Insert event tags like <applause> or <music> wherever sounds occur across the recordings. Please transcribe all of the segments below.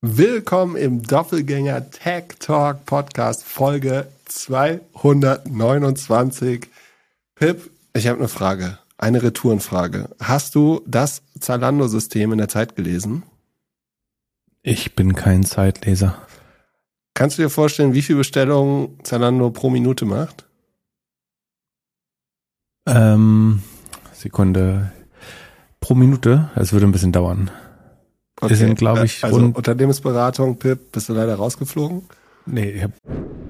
Willkommen im Doppelgänger Tech Talk Podcast Folge 229. Pip, ich habe eine Frage, eine Retourenfrage. Hast du das Zalando-System in der Zeit gelesen? Ich bin kein Zeitleser. Kannst du dir vorstellen, wie viele Bestellungen Zalando pro Minute macht? Ähm, Sekunde. Pro Minute? Es würde ein bisschen dauern. Okay. Wir sind, glaube ich, also Unternehmensberatung, Pip, bist du leider rausgeflogen? Nee, ich hab,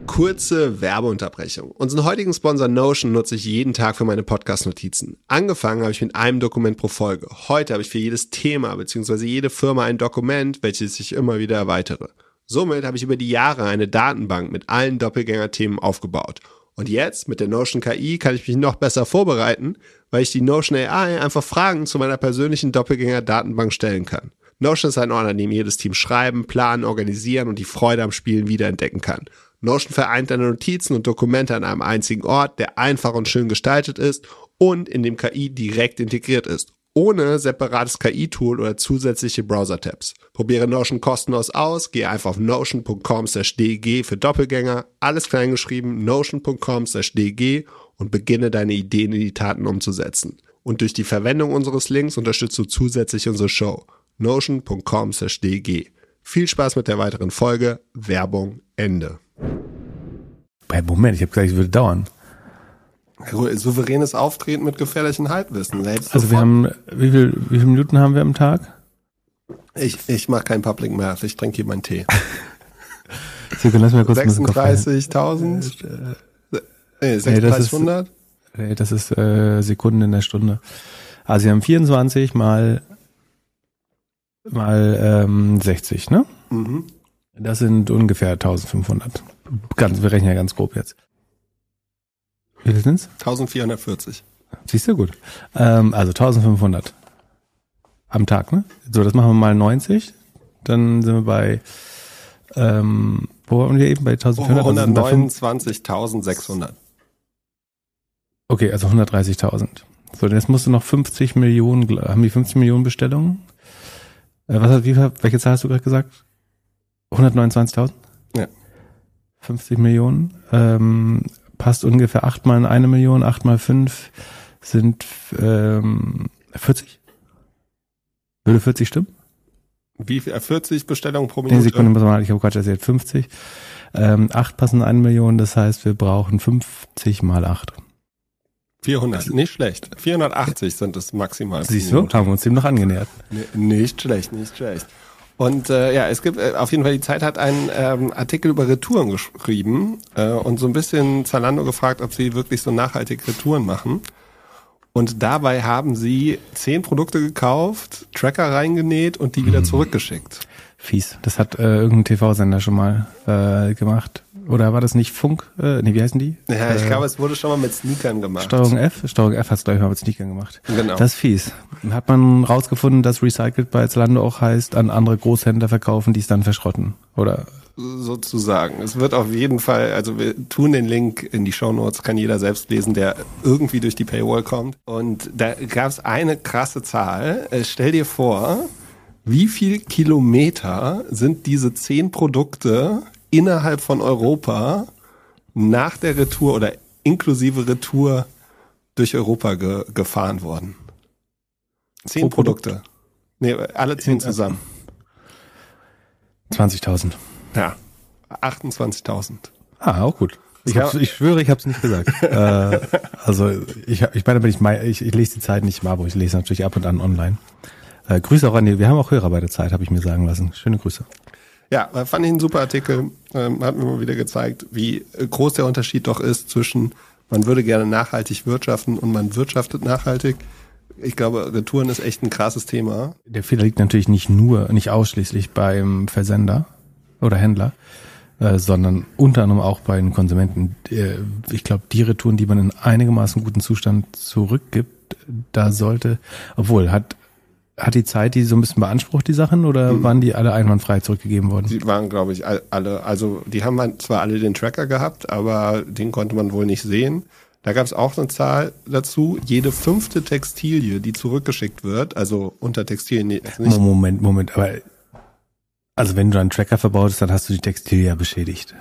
Kurze Werbeunterbrechung. Unseren heutigen Sponsor Notion nutze ich jeden Tag für meine Podcast-Notizen. Angefangen habe ich mit einem Dokument pro Folge. Heute habe ich für jedes Thema bzw. jede Firma ein Dokument, welches ich immer wieder erweitere. Somit habe ich über die Jahre eine Datenbank mit allen Doppelgänger-Themen aufgebaut. Und jetzt mit der Notion KI kann ich mich noch besser vorbereiten, weil ich die Notion AI einfach Fragen zu meiner persönlichen Doppelgänger-Datenbank stellen kann. Notion ist ein Ort, an dem jedes Team schreiben, planen, organisieren und die Freude am Spielen wiederentdecken kann. Notion vereint deine Notizen und Dokumente an einem einzigen Ort, der einfach und schön gestaltet ist und in dem KI direkt integriert ist, ohne separates KI-Tool oder zusätzliche Browser-Tabs. Probiere Notion kostenlos aus, gehe einfach auf notion.com/dg für Doppelgänger, alles kleingeschrieben, notion.com/dg und beginne deine Ideen in die Taten umzusetzen. Und durch die Verwendung unseres Links unterstützt du zusätzlich unsere Show. notion.com/dg. Viel Spaß mit der weiteren Folge. Werbung Ende. hey, Moment, ich habe gesagt, es würde dauern. Souveränes Auftreten mit gefährlichem Halbwissen. Selbst Also wir haben, wie viel, wie viele Minuten haben wir am Tag? ich, ich mache kein Public Math, ich trinke hier meinen Tee. <laughs> Sekunde, lass mir kurz ein bisschen Kopf rein. 36.000? Nee, das ist- 3600? Hey, das ist äh, Sekunden in der Stunde. Also wir haben 24 mal mal ähm, 60, ne? Mhm. Das sind ungefähr 1500. Ganz, wir rechnen ja ganz grob jetzt. Wie viel sind's? 1440. Siehst du gut. Ähm, also 1500 am Tag, ne? So, das machen wir mal 90. Dann sind wir bei, ähm, wo waren wir eben? Bei 1400? Also sind da fünf- 129.600. Okay, also 130.000. So, jetzt musst du noch 50 Millionen, haben die 50 Millionen Bestellungen? Äh, was wie, welche Zahl hast du gerade gesagt? 129.000? Ja. 50 Millionen. Ähm, passt ungefähr 8 mal in eine Million, 8 mal 5 sind ähm, 40. Würde 40 stimmen? Wie viel? Äh, 40 Bestellungen pro Nee, Minute? Sekunde, muss man mal, ich habe gerade erzählt, 50. Ähm, 8 passen in eine Million, das heißt, wir brauchen 50 mal 8. 400. Nicht schlecht. 480 sind es maximal. Siehst du, haben wir uns dem noch angenähert. Nicht schlecht, nicht schlecht. Und äh, ja, es gibt äh, auf jeden Fall, die Zeit hat einen ähm, Artikel über Retouren geschrieben äh, und so ein bisschen Zalando gefragt, ob sie wirklich so nachhaltig Retouren machen. Und dabei haben sie zehn Produkte gekauft, Tracker reingenäht und die Mhm. wieder zurückgeschickt. Fies. Das hat äh, irgendein TV-Sender schon mal äh, gemacht. Oder war das nicht Funk? Äh, nee, wie heißen die? Ja, ich Äh, glaube, es wurde schon mal mit Sneakern gemacht. Steuerung F? Steuerung F hat es, glaube ich, mal mit Sneakern gemacht. Genau. Das ist fies. Hat man rausgefunden, dass Recycled bei Zalando auch heißt, an andere Großhändler verkaufen, die es dann verschrotten. Oder? sozusagen. Es wird auf jeden Fall, also wir tun den Link in die Show Notes, kann jeder selbst lesen, der irgendwie durch die Paywall kommt. Und da gab es eine krasse Zahl. Äh, Stell dir vor, wie viel Kilometer sind diese zehn Produkte innerhalb von Europa nach der Retour oder inklusive Retour durch Europa ge gefahren worden? Zehn Pro Produkt? Produkte. Nee, alle zehn zusammen. 20.000. Ja. 28.000. Ah, auch gut. Ich, hab's, ich schwöre, ich habe es nicht gesagt. <laughs> äh, also ich, ich meine, ich, ich, ich lese die Zeit nicht im Abo, ich lese natürlich ab und an online. Äh, Grüße auch an die, wir haben auch Hörer bei der Zeit, habe ich mir sagen lassen. Schöne Grüße. Ja, äh, fand ich einen super Artikel. Ähm, hat mir mal wieder gezeigt, wie äh, groß der Unterschied doch ist zwischen man würde gerne nachhaltig wirtschaften und man wirtschaftet nachhaltig. Ich glaube, Retouren ist echt ein krasses Thema. Der Fehler liegt natürlich nicht nur, nicht ausschließlich beim Versender oder Händler, äh, sondern unter anderem auch bei den Konsumenten. Äh, ich glaube, die Retouren, die man in einigermaßen guten Zustand zurückgibt, da sollte, obwohl, hat, hat die Zeit die so ein bisschen beansprucht, die Sachen, oder waren die alle einwandfrei zurückgegeben worden? Die waren, glaube ich, all- alle, also die haben halt zwar alle den Tracker gehabt, aber den konnte man wohl nicht sehen. Da gab es auch eine Zahl dazu. Jede fünfte Textilie, die zurückgeschickt wird, also unter Textilien, nee, also nicht Moment, Moment, aber Also wenn du einen Tracker verbaust, dann hast du die Textilien ja beschädigt.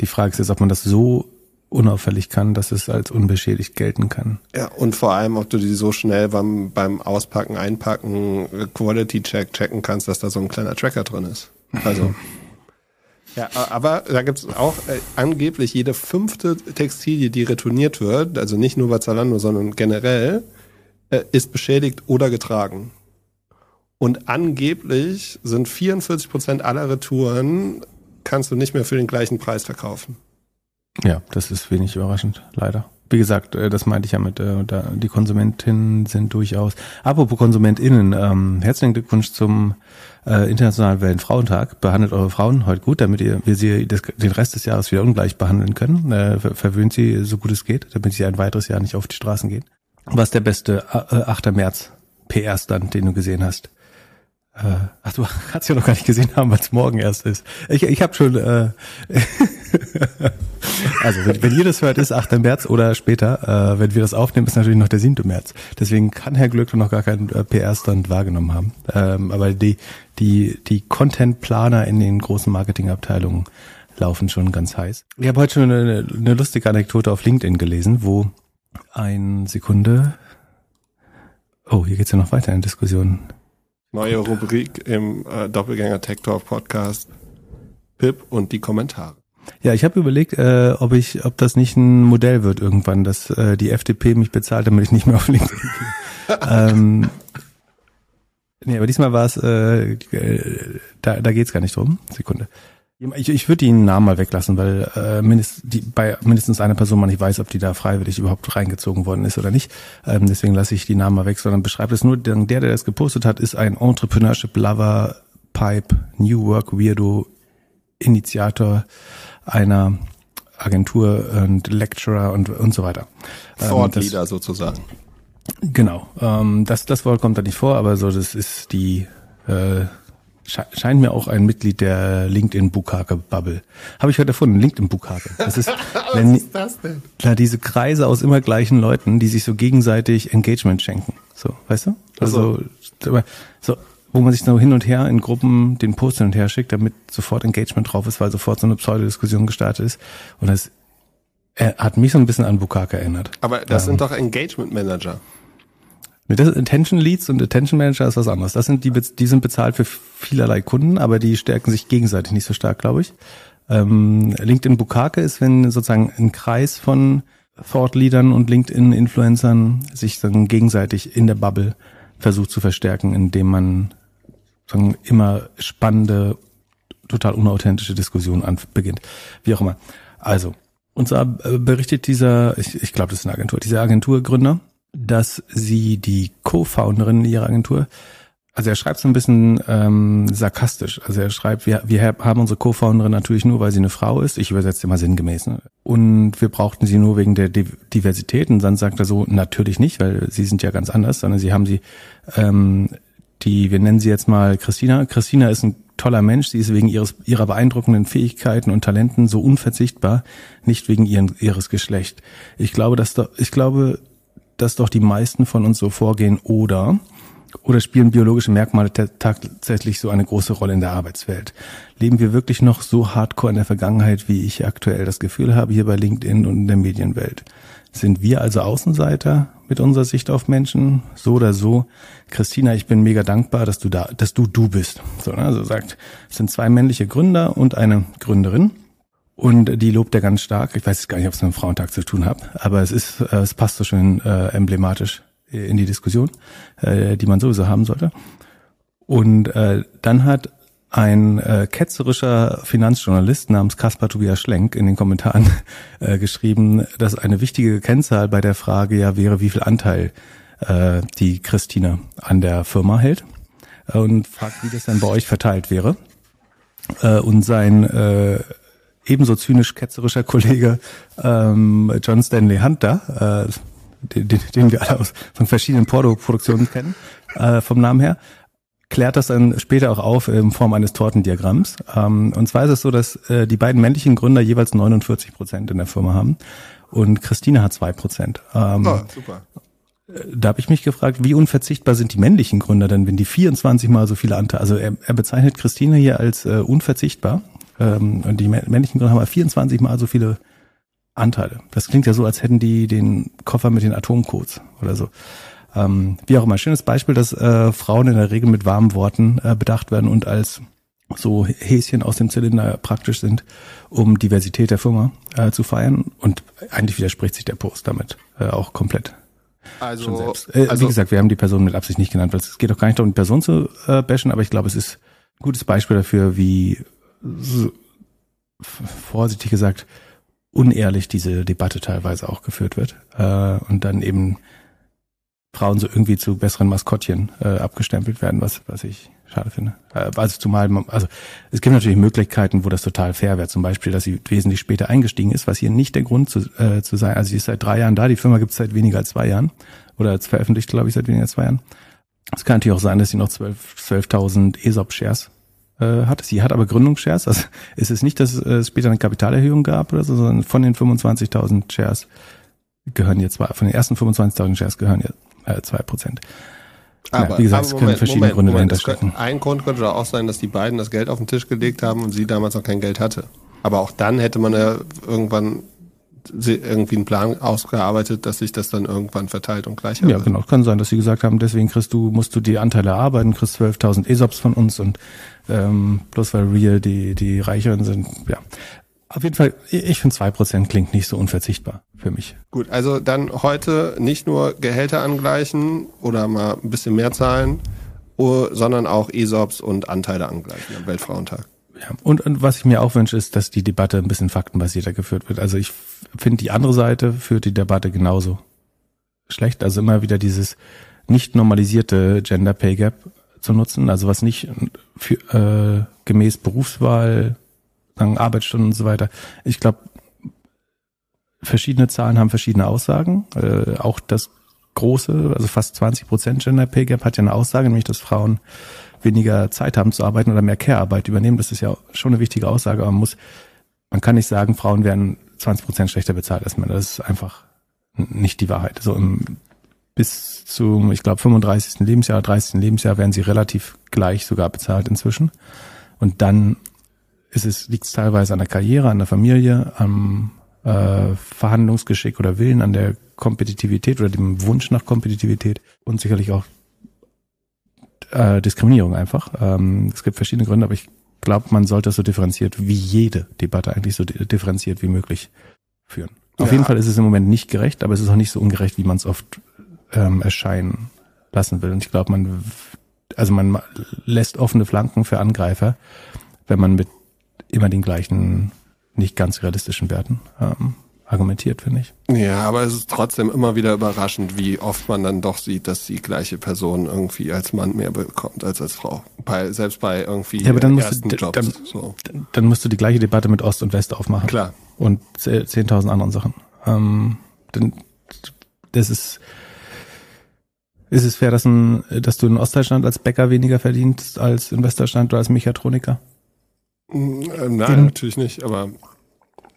Die Frage ist jetzt, ob man das so unauffällig kann, dass es als unbeschädigt gelten kann. Ja, und vor allem, ob du die so schnell beim, beim Auspacken, Einpacken, Quality Check checken kannst, dass da so ein kleiner Tracker drin ist. Also. <laughs> ja, aber da gibt es auch äh, angeblich jede fünfte Textilie, die retourniert wird, also nicht nur bei Zalando, sondern generell, äh, ist beschädigt oder getragen. Und angeblich sind 44 Prozent aller Retouren kannst du nicht mehr für den gleichen Preis verkaufen. Ja, das ist wenig überraschend, leider. Wie gesagt, äh, das meinte ich ja mit, äh, die Konsumentinnen sind durchaus. Apropos KonsumentInnen, ähm, herzlichen Glückwunsch zum äh, Internationalen Weltfrauentag. Behandelt eure Frauen heute gut, damit ihr, wir sie das, den Rest des Jahres wieder ungleich behandeln können. Äh, verwöhnt sie so gut es geht, damit sie ein weiteres Jahr nicht auf die Straßen gehen. Was der beste äh, 8. März PR-Stand, den du gesehen hast? Äh, ach, du <laughs> hast ja noch gar nicht gesehen haben, was morgen erst ist. Ich, ich habe schon. Äh, <laughs> <laughs> also wenn, wenn ihr das hört, ist 8. März oder später. Äh, wenn wir das aufnehmen, ist natürlich noch der 7. März. Deswegen kann Herr Glück noch gar keinen äh, PR-Stand wahrgenommen haben. Ähm, aber die die die Content-Planer in den großen Marketingabteilungen laufen schon ganz heiß. Ich habe heute schon eine, eine lustige Anekdote auf LinkedIn gelesen, wo ein Sekunde. Oh, hier geht's ja noch weiter in Diskussionen. Neue Rubrik im äh, Doppelgänger Tech Talk Podcast. Pip und die Kommentare. Ja, ich habe überlegt, äh, ob ich, ob das nicht ein Modell wird irgendwann, dass äh, die FDP mich bezahlt, damit ich nicht mehr auf LinkedIn gehe. <laughs> ähm, nee, aber diesmal war es, äh, da, da geht's gar nicht drum. Sekunde. Ich, ich würde den Namen mal weglassen, weil äh, mindest, die, bei mindestens einer Person man nicht weiß, ob die da freiwillig überhaupt reingezogen worden ist oder nicht. Ähm, deswegen lasse ich die Namen mal weg, sondern beschreibe es nur. Der, der das gepostet hat, ist ein Entrepreneurship Lover, Pipe, New Work Weirdo, Initiator einer Agentur und Lecturer und, und so weiter. Thought ähm, Leader sozusagen. Genau. Ähm, das, das Wort kommt da nicht vor, aber so, das ist die äh, scheint mir auch ein Mitglied der LinkedIn Bukake Bubble. Habe ich heute erfunden, LinkedIn Bukake. Das ist, <laughs> Was ist das denn? Klar, diese Kreise aus immer gleichen Leuten, die sich so gegenseitig Engagement schenken. So, weißt du? Also so, so wo man sich so hin und her in Gruppen den Post hin und her schickt, damit sofort Engagement drauf ist, weil sofort so eine Pseudodiskussion gestartet ist. Und das er hat mich so ein bisschen an Bukake erinnert. Aber das ähm, sind doch Engagement Manager. Das Attention Leads und Attention Manager ist was anderes. Das sind die, die sind bezahlt für vielerlei Kunden, aber die stärken sich gegenseitig nicht so stark, glaube ich. Ähm, LinkedIn Bukake ist, wenn sozusagen ein Kreis von Thought Leadern und LinkedIn Influencern sich dann gegenseitig in der Bubble versucht zu verstärken, indem man sagen, immer spannende, total unauthentische Diskussionen an, beginnt. Wie auch immer. Also, und zwar äh, berichtet dieser, ich, ich glaube, das ist eine Agentur, dieser Agenturgründer, dass sie die Co-Founderin ihrer Agentur, also er schreibt so ein bisschen ähm, sarkastisch. Also er schreibt, wir, wir haben unsere Co-Founderin natürlich nur, weil sie eine Frau ist. Ich übersetze immer sinngemäß. Ne? Und wir brauchten sie nur wegen der Diversität. Und dann sagt er so, natürlich nicht, weil sie sind ja ganz anders, sondern sie haben sie, ähm, die, wir nennen sie jetzt mal Christina. Christina ist ein toller Mensch. Sie ist wegen ihres, ihrer beeindruckenden Fähigkeiten und Talenten so unverzichtbar, nicht wegen ihren, ihres Geschlecht. Ich glaube, dass da, ich glaube, dass doch die meisten von uns so vorgehen oder oder spielen biologische Merkmale tatsächlich so eine große Rolle in der Arbeitswelt? Leben wir wirklich noch so hardcore in der Vergangenheit, wie ich aktuell das Gefühl habe, hier bei LinkedIn und in der Medienwelt? Sind wir also Außenseiter mit unserer Sicht auf Menschen? So oder so. Christina, ich bin mega dankbar, dass du da, dass du du bist. So, ne? Also sagt, es sind zwei männliche Gründer und eine Gründerin. Und die lobt er ganz stark. Ich weiß gar nicht, ob es mit dem Frauentag zu tun hat, aber es ist, äh, es passt so schön äh, emblematisch in die Diskussion, äh, die man sowieso haben sollte. Und äh, dann hat ein äh, ketzerischer Finanzjournalist namens Kaspar Tobias Schlenk in den Kommentaren <laughs> äh, geschrieben, dass eine wichtige Kennzahl bei der Frage ja wäre, wie viel Anteil äh, die Christina an der Firma hält und fragt, wie das dann bei euch verteilt wäre. Äh, und sein äh, ebenso zynisch ketzerischer Kollege ähm, John Stanley Hunter, äh, den, den, den wir alle aus von verschiedenen Porto-Produktionen kennen, äh, vom Namen her, klärt das dann später auch auf in Form eines Tortendiagramms. Ähm, und zwar ist es so, dass äh, die beiden männlichen Gründer jeweils 49 Prozent in der Firma haben und Christine hat zwei Prozent. Ähm, oh, super. da habe ich mich gefragt, wie unverzichtbar sind die männlichen Gründer denn, wenn die 24 mal so viele Anteile, also er, er bezeichnet Christine hier als äh, unverzichtbar ähm, und die männlichen Gründer haben 24 mal so viele Anteile. Das klingt ja so, als hätten die den Koffer mit den Atomcodes oder so. Ähm, wie auch immer, schönes Beispiel, dass äh, Frauen in der Regel mit warmen Worten äh, bedacht werden und als so Häschen aus dem Zylinder praktisch sind, um Diversität der Firma äh, zu feiern. Und eigentlich widerspricht sich der Post damit äh, auch komplett. Also, äh, also wie gesagt, wir haben die Person mit Absicht nicht genannt, weil es geht auch gar nicht darum, die Person zu äh, bashen, aber ich glaube, es ist ein gutes Beispiel dafür, wie so, vorsichtig gesagt unehrlich diese Debatte teilweise auch geführt wird äh, und dann eben Frauen so irgendwie zu besseren Maskottchen äh, abgestempelt werden, was was ich schade finde. Äh, also zumal, man, also es gibt natürlich Möglichkeiten, wo das total fair wäre. Zum Beispiel, dass sie wesentlich später eingestiegen ist, was hier nicht der Grund zu, äh, zu sein. Also sie ist seit drei Jahren da, die Firma gibt es seit weniger als zwei Jahren oder veröffentlicht, glaube ich, seit weniger als zwei Jahren. Es kann natürlich auch sein, dass sie noch 12.000 12 ESOP-Shares äh, hat. Sie hat aber Gründungsshares. Also es ist nicht, dass es später eine Kapitalerhöhung gab oder so, sondern von den 25.000 Shares gehören jetzt von den ersten 25.000 Shares gehören jetzt äh, zwei Prozent. Aber, ja, wie gesagt, aber es können verschiedene Gründe Moment. dahinter stecken. Ein Grund könnte auch sein, dass die beiden das Geld auf den Tisch gelegt haben und sie damals noch kein Geld hatte. Aber auch dann hätte man ja irgendwann irgendwie einen Plan ausgearbeitet, dass sich das dann irgendwann verteilt und gleich Ja, genau. Kann sein, dass sie gesagt haben, deswegen kriegst du, musst du die Anteile erarbeiten, kriegst 12.000 ESOPs von uns und ähm, bloß weil Real die, die Reicheren sind. Ja, auf jeden Fall, ich finde 2% klingt nicht so unverzichtbar für mich. Gut, also dann heute nicht nur Gehälter angleichen oder mal ein bisschen mehr zahlen, oh, sondern auch ESOPs und Anteile angleichen am Weltfrauentag. Ja. Und, und was ich mir auch wünsche, ist, dass die Debatte ein bisschen faktenbasierter geführt wird. Also ich finde, die andere Seite führt die Debatte genauso schlecht. Also immer wieder dieses nicht normalisierte Gender Pay Gap zu nutzen, also was nicht für, äh, gemäß Berufswahl, sagen Arbeitsstunden und so weiter. Ich glaube, verschiedene Zahlen haben verschiedene Aussagen. Äh, auch das große, also fast 20 Prozent Gender Pay Gap hat ja eine Aussage, nämlich dass Frauen weniger Zeit haben zu arbeiten oder mehr Care-Arbeit übernehmen. Das ist ja schon eine wichtige Aussage, aber man muss, man kann nicht sagen, Frauen werden 20 Prozent schlechter bezahlt als Männer. Das ist einfach nicht die Wahrheit. So im, bis zum, ich glaube, 35. Lebensjahr, 30. Lebensjahr werden sie relativ gleich sogar bezahlt inzwischen. Und dann ist es, liegt es teilweise an der Karriere, an der Familie, am äh, Verhandlungsgeschick oder Willen, an der Kompetitivität oder dem Wunsch nach Kompetitivität und sicherlich auch äh, Diskriminierung einfach. Ähm, es gibt verschiedene Gründe, aber ich glaube, man sollte das so differenziert wie jede Debatte eigentlich so di- differenziert wie möglich führen. Auf Ja. jeden Fall ist es im Moment nicht gerecht, aber es ist auch nicht so ungerecht, wie man es oft ähm, erscheinen lassen will. Und ich glaube, man, also man ma- lässt offene Flanken für Angreifer, wenn man mit immer den gleichen, nicht ganz realistischen Werten ähm, argumentiert, finde ich. Ja, aber es ist trotzdem immer wieder überraschend, wie oft man dann doch sieht, dass die gleiche Person irgendwie als Mann mehr bekommt als als Frau. Bei, selbst bei irgendwie Ja, aber dann musst du, Jobs. dann, so. dann- musst du die gleiche Debatte mit Ost und West aufmachen. Klar. Und ze- 10.000 anderen Sachen. Ähm, denn das ist, ist es fair, dass, ein, dass du in Ostdeutschland als Bäcker weniger verdienst als in Westdeutschland oder als Mechatroniker? Mm, äh, Nein, Mhm. natürlich nicht, aber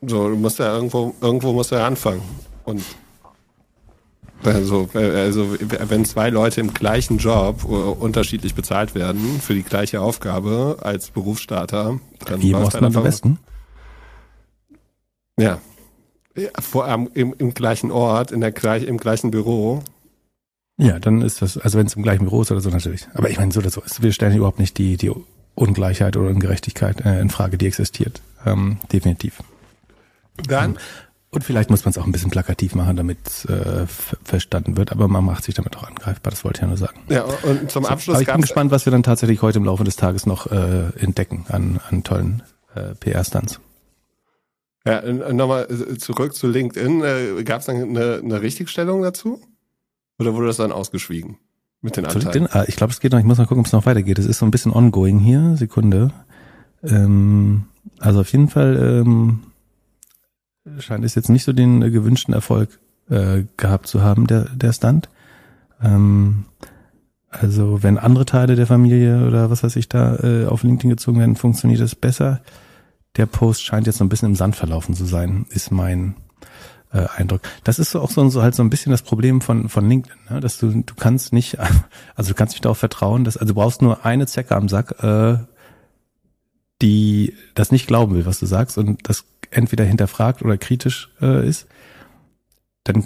so, du musst ja irgendwo, irgendwo musst du ja anfangen. Und also, also wenn zwei Leute im gleichen Job äh, unterschiedlich bezahlt werden für die gleiche Aufgabe als Berufsstarter, dann Wie läuft im von- Westen? Ja. ja vor allem im, im gleichen Ort, in der im gleichen Büro. Ja, dann ist das, also wenn es im gleichen Büro ist oder so natürlich. Aber ich meine, so oder so, ist- wir stellen überhaupt nicht die, die Ungleichheit oder Ungerechtigkeit äh, in Frage, die existiert. Ähm, definitiv. Dann, Und vielleicht muss man es auch ein bisschen plakativ machen, damit es äh, ver- verstanden wird, aber man macht sich damit auch angreifbar, das wollte ich ja nur sagen. ja, und zum Abschluss Aber ich bin gespannt, was wir dann tatsächlich heute im Laufe des Tages noch äh, entdecken an, an tollen äh, PR-Stunts. Ja, nochmal äh, zurück zu LinkedIn. Äh, Gab es dann eine, eine Richtigstellung dazu? Oder wurde das dann ausgeschwiegen mit den Anteilen? LinkedIn? Ah, ich glaube, es geht noch. Ich muss mal gucken, ob es noch weitergeht. Es ist so ein bisschen ongoing hier. Sekunde. Ähm, also auf jeden Fall ähm, scheint es jetzt nicht so den äh, gewünschten Erfolg äh, gehabt zu haben, der, der Stunt. Ähm, also wenn andere Teile der Familie oder was weiß ich da äh, auf LinkedIn gezogen werden, funktioniert es besser. Der Post scheint jetzt so ein bisschen im Sand verlaufen zu sein, ist mein äh, Eindruck. Das ist so auch so, so halt so ein bisschen das Problem von von LinkedIn, ne? dass du du kannst nicht, <laughs> also du kannst nicht darauf vertrauen, dass also du brauchst nur eine Zecke am Sack, äh, die das nicht glauben will, was du sagst und das entweder hinterfragt oder kritisch äh, ist, dann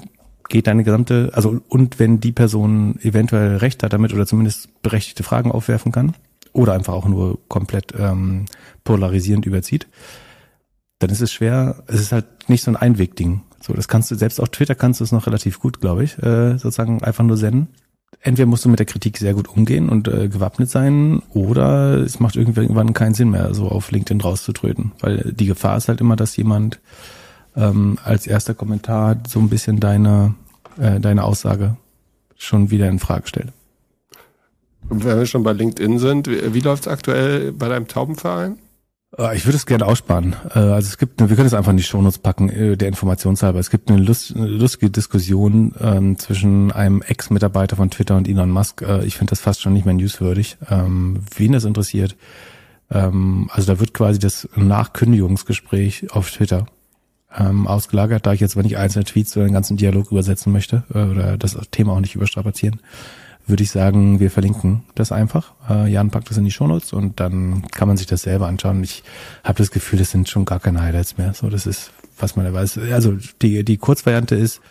geht deine gesamte, also und wenn die Person eventuell recht hat damit oder zumindest berechtigte Fragen aufwerfen kann oder einfach auch nur komplett ähm, polarisierend überzieht, dann ist es schwer, es ist halt nicht so ein Einwegding. So, das kannst du, selbst auf Twitter kannst du es noch relativ gut, glaube ich, äh, sozusagen einfach nur senden. Entweder musst du mit der Kritik sehr gut umgehen und äh, gewappnet sein, oder es macht irgendwann keinen Sinn mehr, so auf LinkedIn rauszutreten. Weil die Gefahr ist halt immer, dass jemand ähm, als erster Kommentar so ein bisschen deine, äh, deine Aussage schon wieder in Frage stellt. Und wenn wir schon bei LinkedIn sind, wie, wie läuft es aktuell bei deinem Taubenverein? Äh, ich würde es gerne aussparen. Äh, also es gibt, wir können es einfach in die Shownotes packen, äh, der Informationshalber. Es gibt eine, Lust, eine lustige Diskussion ähm, zwischen einem Ex-Mitarbeiter von Twitter und Elon Musk. Ich finde das fast schon nicht mehr newswürdig. Ähm, wen das interessiert. Ähm, also da wird quasi das Nachkündigungsgespräch auf Twitter ausgelagert, da ich jetzt aber nicht einzelne Tweets oder den ganzen Dialog übersetzen möchte oder das Thema auch nicht überstrapazieren würde ich sagen, wir verlinken das einfach. Äh, Jan packt das in die Shownotes und dann kann man sich das selber anschauen. Ich habe das Gefühl, das sind schon gar keine Highlights mehr. So, das ist, was man da weiß. Also die, die Kurzvariante ist,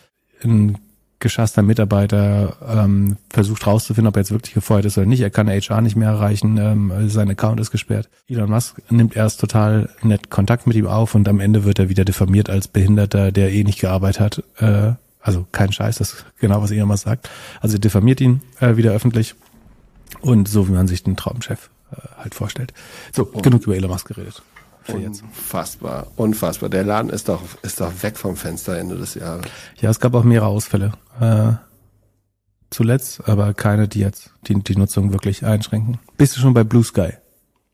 ein geschasster Mitarbeiter ähm, versucht rauszufinden, ob er jetzt wirklich gefeuert ist oder nicht. Er kann HR nicht mehr erreichen, ähm, sein Account ist gesperrt. Elon Musk nimmt erst total nett Kontakt mit ihm auf und am Ende wird er wieder diffamiert als Behinderter, der eh nicht gearbeitet hat. Äh, also kein Scheiß, das ist genau, was Elon Musk sagt. Also diffamiert ihn äh, wieder öffentlich und so, wie man sich den Traumchef äh, halt vorstellt. So, und genug über Elon Musk geredet. Unfassbar, unfassbar. Der Laden ist doch, ist doch weg vom Fenster Ende des Jahres. Ja, es gab auch mehrere Ausfälle. Äh, zuletzt, aber keine, die jetzt die, die Nutzung wirklich einschränken. Bist du schon bei Blue Sky?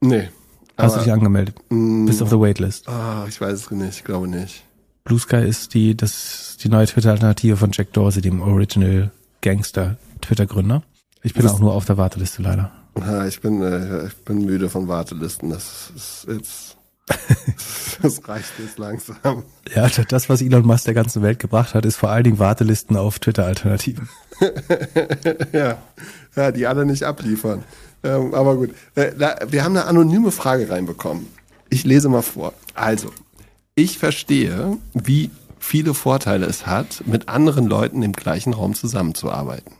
Nee. Hast du dich angemeldet? Mm, Bist auf der Waitlist? Ah, ich weiß es nicht, ich glaube nicht. Blue Sky ist die, das, die neue Twitter-Alternative von Jack Dorsey, dem Original Gangster Twitter-Gründer. Ich bin das auch nur auf der Warteliste leider. Ja, ich bin, äh, ich bin müde von Wartelisten. Das ist jetzt, <laughs> das reicht jetzt langsam. Ja, das, was Elon Musk der ganzen Welt gebracht hat, ist vor allen Dingen Wartelisten auf Twitter-Alternativen. <laughs> ja. ja, die alle nicht abliefern. Ähm, aber gut. Äh, wir haben eine anonyme Frage reinbekommen. Ich lese mal vor. Also, ich verstehe, wie viele Vorteile es hat, mit anderen Leuten im gleichen Raum zusammenzuarbeiten.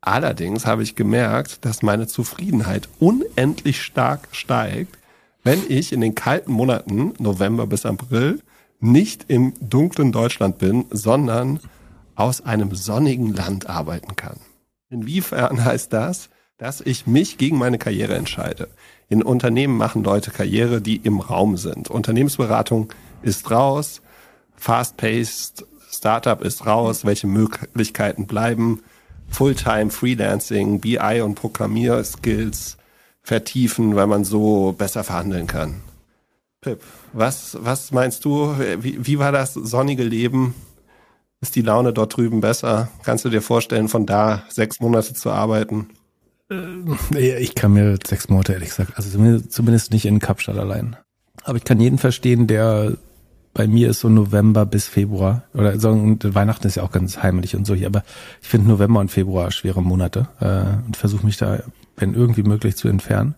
Allerdings habe ich gemerkt, dass meine Zufriedenheit unendlich stark steigt, wenn ich in den kalten Monaten, November bis April, nicht im dunklen Deutschland bin, sondern aus einem sonnigen Land arbeiten kann. Inwiefern heißt das, dass ich mich gegen meine Karriere entscheide? In Unternehmen machen Leute Karriere, die im Raum sind. Unternehmensberatung ist raus, fast-paced Startup ist raus, welche Möglichkeiten bleiben, Fulltime Freelancing, BI und Programmierskills vertiefen, weil man so besser verhandeln kann. Pip, was, was meinst du? Wie, wie war das sonnige Leben? Ist die Laune dort drüben besser? Kannst du dir vorstellen, von da sechs Monate zu arbeiten? Äh, ich kann mir sechs Monate ehrlich gesagt, also zumindest nicht in Kapstadt allein. Aber ich kann jeden verstehen, der bei mir ist so November bis Februar oder so und Weihnachten ist ja auch ganz heimlich und so hier, aber ich finde November und Februar schwere Monate äh, und versuche mich da, wenn irgendwie möglich, zu entfernen.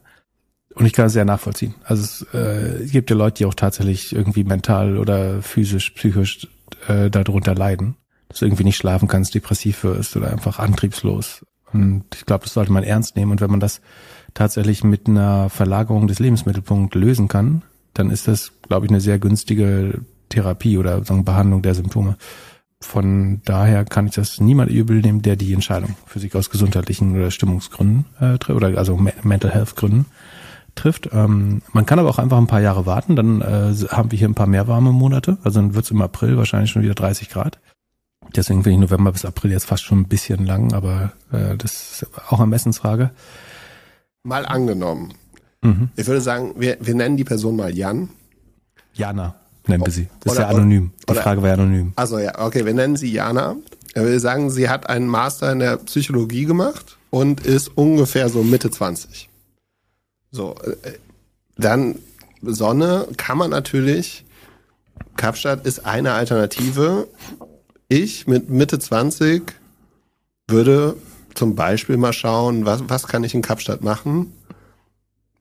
Und ich kann es sehr nachvollziehen. Also es äh, gibt ja Leute, die auch tatsächlich irgendwie mental oder physisch, psychisch äh, darunter leiden, dass du irgendwie nicht schlafen kannst, depressiv wirst oder einfach antriebslos. Und ich glaube, das sollte man ernst nehmen. Und wenn man das tatsächlich mit einer Verlagerung des Lebensmittelpunkts lösen kann, dann ist das, glaube ich, eine sehr günstige Therapie oder sagen, Behandlung der Symptome. Von daher kann ich das niemand übel nehmen, der die Entscheidung für sich aus gesundheitlichen oder Stimmungsgründen äh, oder also Mental Health Gründen trifft. Ähm, man kann aber auch einfach ein paar Jahre warten, dann äh, haben wir hier ein paar mehr warme Monate. Also dann wird es im April wahrscheinlich schon wieder 30 Grad. Deswegen finde ich November bis April jetzt fast schon ein bisschen lang, aber äh, das ist auch eine Messensfrage. Mal angenommen, Mhm. Ich würde sagen, wir, wir nennen die Person mal Jan. Jana nennen wir sie. Das oder, ist ja anonym. Die oder, Frage war ja anonym. Also ja, okay, wir nennen sie Jana. Wir würde sagen, sie hat einen Master in der Psychologie gemacht und ist ungefähr so Mitte 20. So, äh, dann Sonne kann man natürlich, Kapstadt ist eine Alternative, ich mit Mitte 20 würde zum Beispiel mal schauen, was, was kann ich in Kapstadt machen?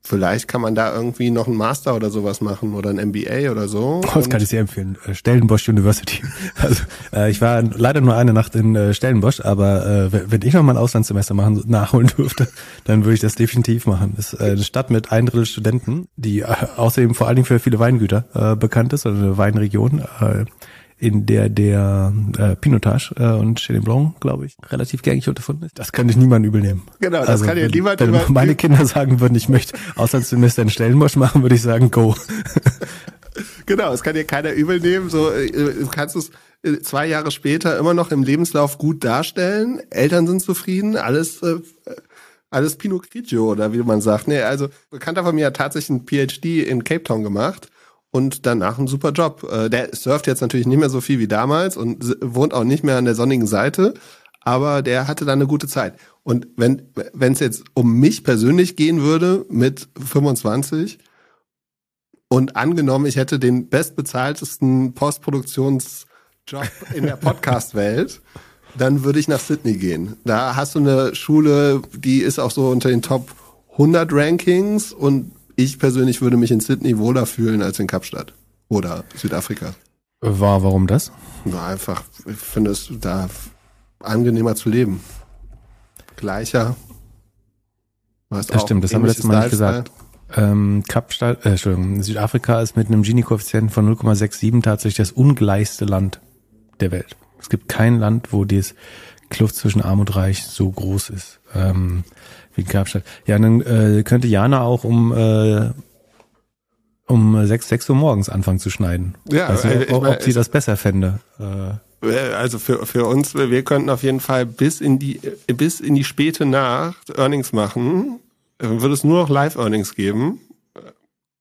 Vielleicht kann man da irgendwie noch einen Master oder sowas machen oder ein MBA oder so. Oh, <laughs> das kann ich sehr empfehlen. Äh, Stellenbosch University. <laughs> Also äh, ich war leider nur eine Nacht in äh, Stellenbosch, aber äh, wenn ich noch mal ein Auslandssemester machen <laughs> nachholen dürfte, dann würde ich das definitiv machen. Das ist äh, eine Stadt mit ein Drittel Studenten, die äh, außerdem vor allen Dingen für viele Weingüter äh, bekannt ist, also eine Weinregion. Äh, in der der äh, Pinotage äh, und Chenin Blanc, glaube ich, relativ gängig unterfunden ist. Das kann ich niemand übel nehmen. Genau, das also, kann ja niemand Wenn über meine Kinder sagen würden, ich möchte Auslandssemester in Stellenbosch machen, würde ich sagen, go. <laughs> genau, das kann dir keiner übel nehmen. So, äh, du kannst es äh, zwei Jahre später immer noch im Lebenslauf gut darstellen. Eltern sind zufrieden, alles äh, alles Pinot Grigio oder wie man sagt. Nee, also Bekannter von mir hat tatsächlich ein PhD in Cape Town gemacht und danach einen super Job. Äh, der surft jetzt natürlich nicht mehr so viel wie damals und wohnt auch nicht mehr an der sonnigen Seite, aber der hatte dann eine gute Zeit. Und wenn wenn es jetzt um mich persönlich gehen würde mit 25 und angenommen, ich hätte den bestbezahltesten Postproduktionsjob in der <laughs> Podcast-Welt, dann würde ich nach Sydney gehen. Da hast du eine Schule, die ist auch so unter den Top 100 Rankings und ich persönlich würde mich in Sydney wohler fühlen als in Kapstadt oder Südafrika. War, warum das? Na, einfach, ich finde es da angenehmer zu leben. Gleicher. das stimmt, das haben wir letztes Mal nicht gesagt. Ähm, Kapstadt, äh, Entschuldigung, Südafrika ist mit einem Gini-Koeffizienten von 0,67 tatsächlich das ungleichste Land der Welt. Es gibt kein Land, wo die Kluft zwischen Arm und Reich so groß ist. Ähm, wie in Kapstadt. Ja, dann äh, könnte Jana auch um äh, um sechs, sechs Uhr morgens anfangen zu schneiden. Ja, also, ich ob, mein, ob sie das besser fände. Äh. Also für, für uns, wir könnten auf jeden Fall bis in die bis in die späte Nacht Earnings machen. Würde es nur noch Live-Earnings geben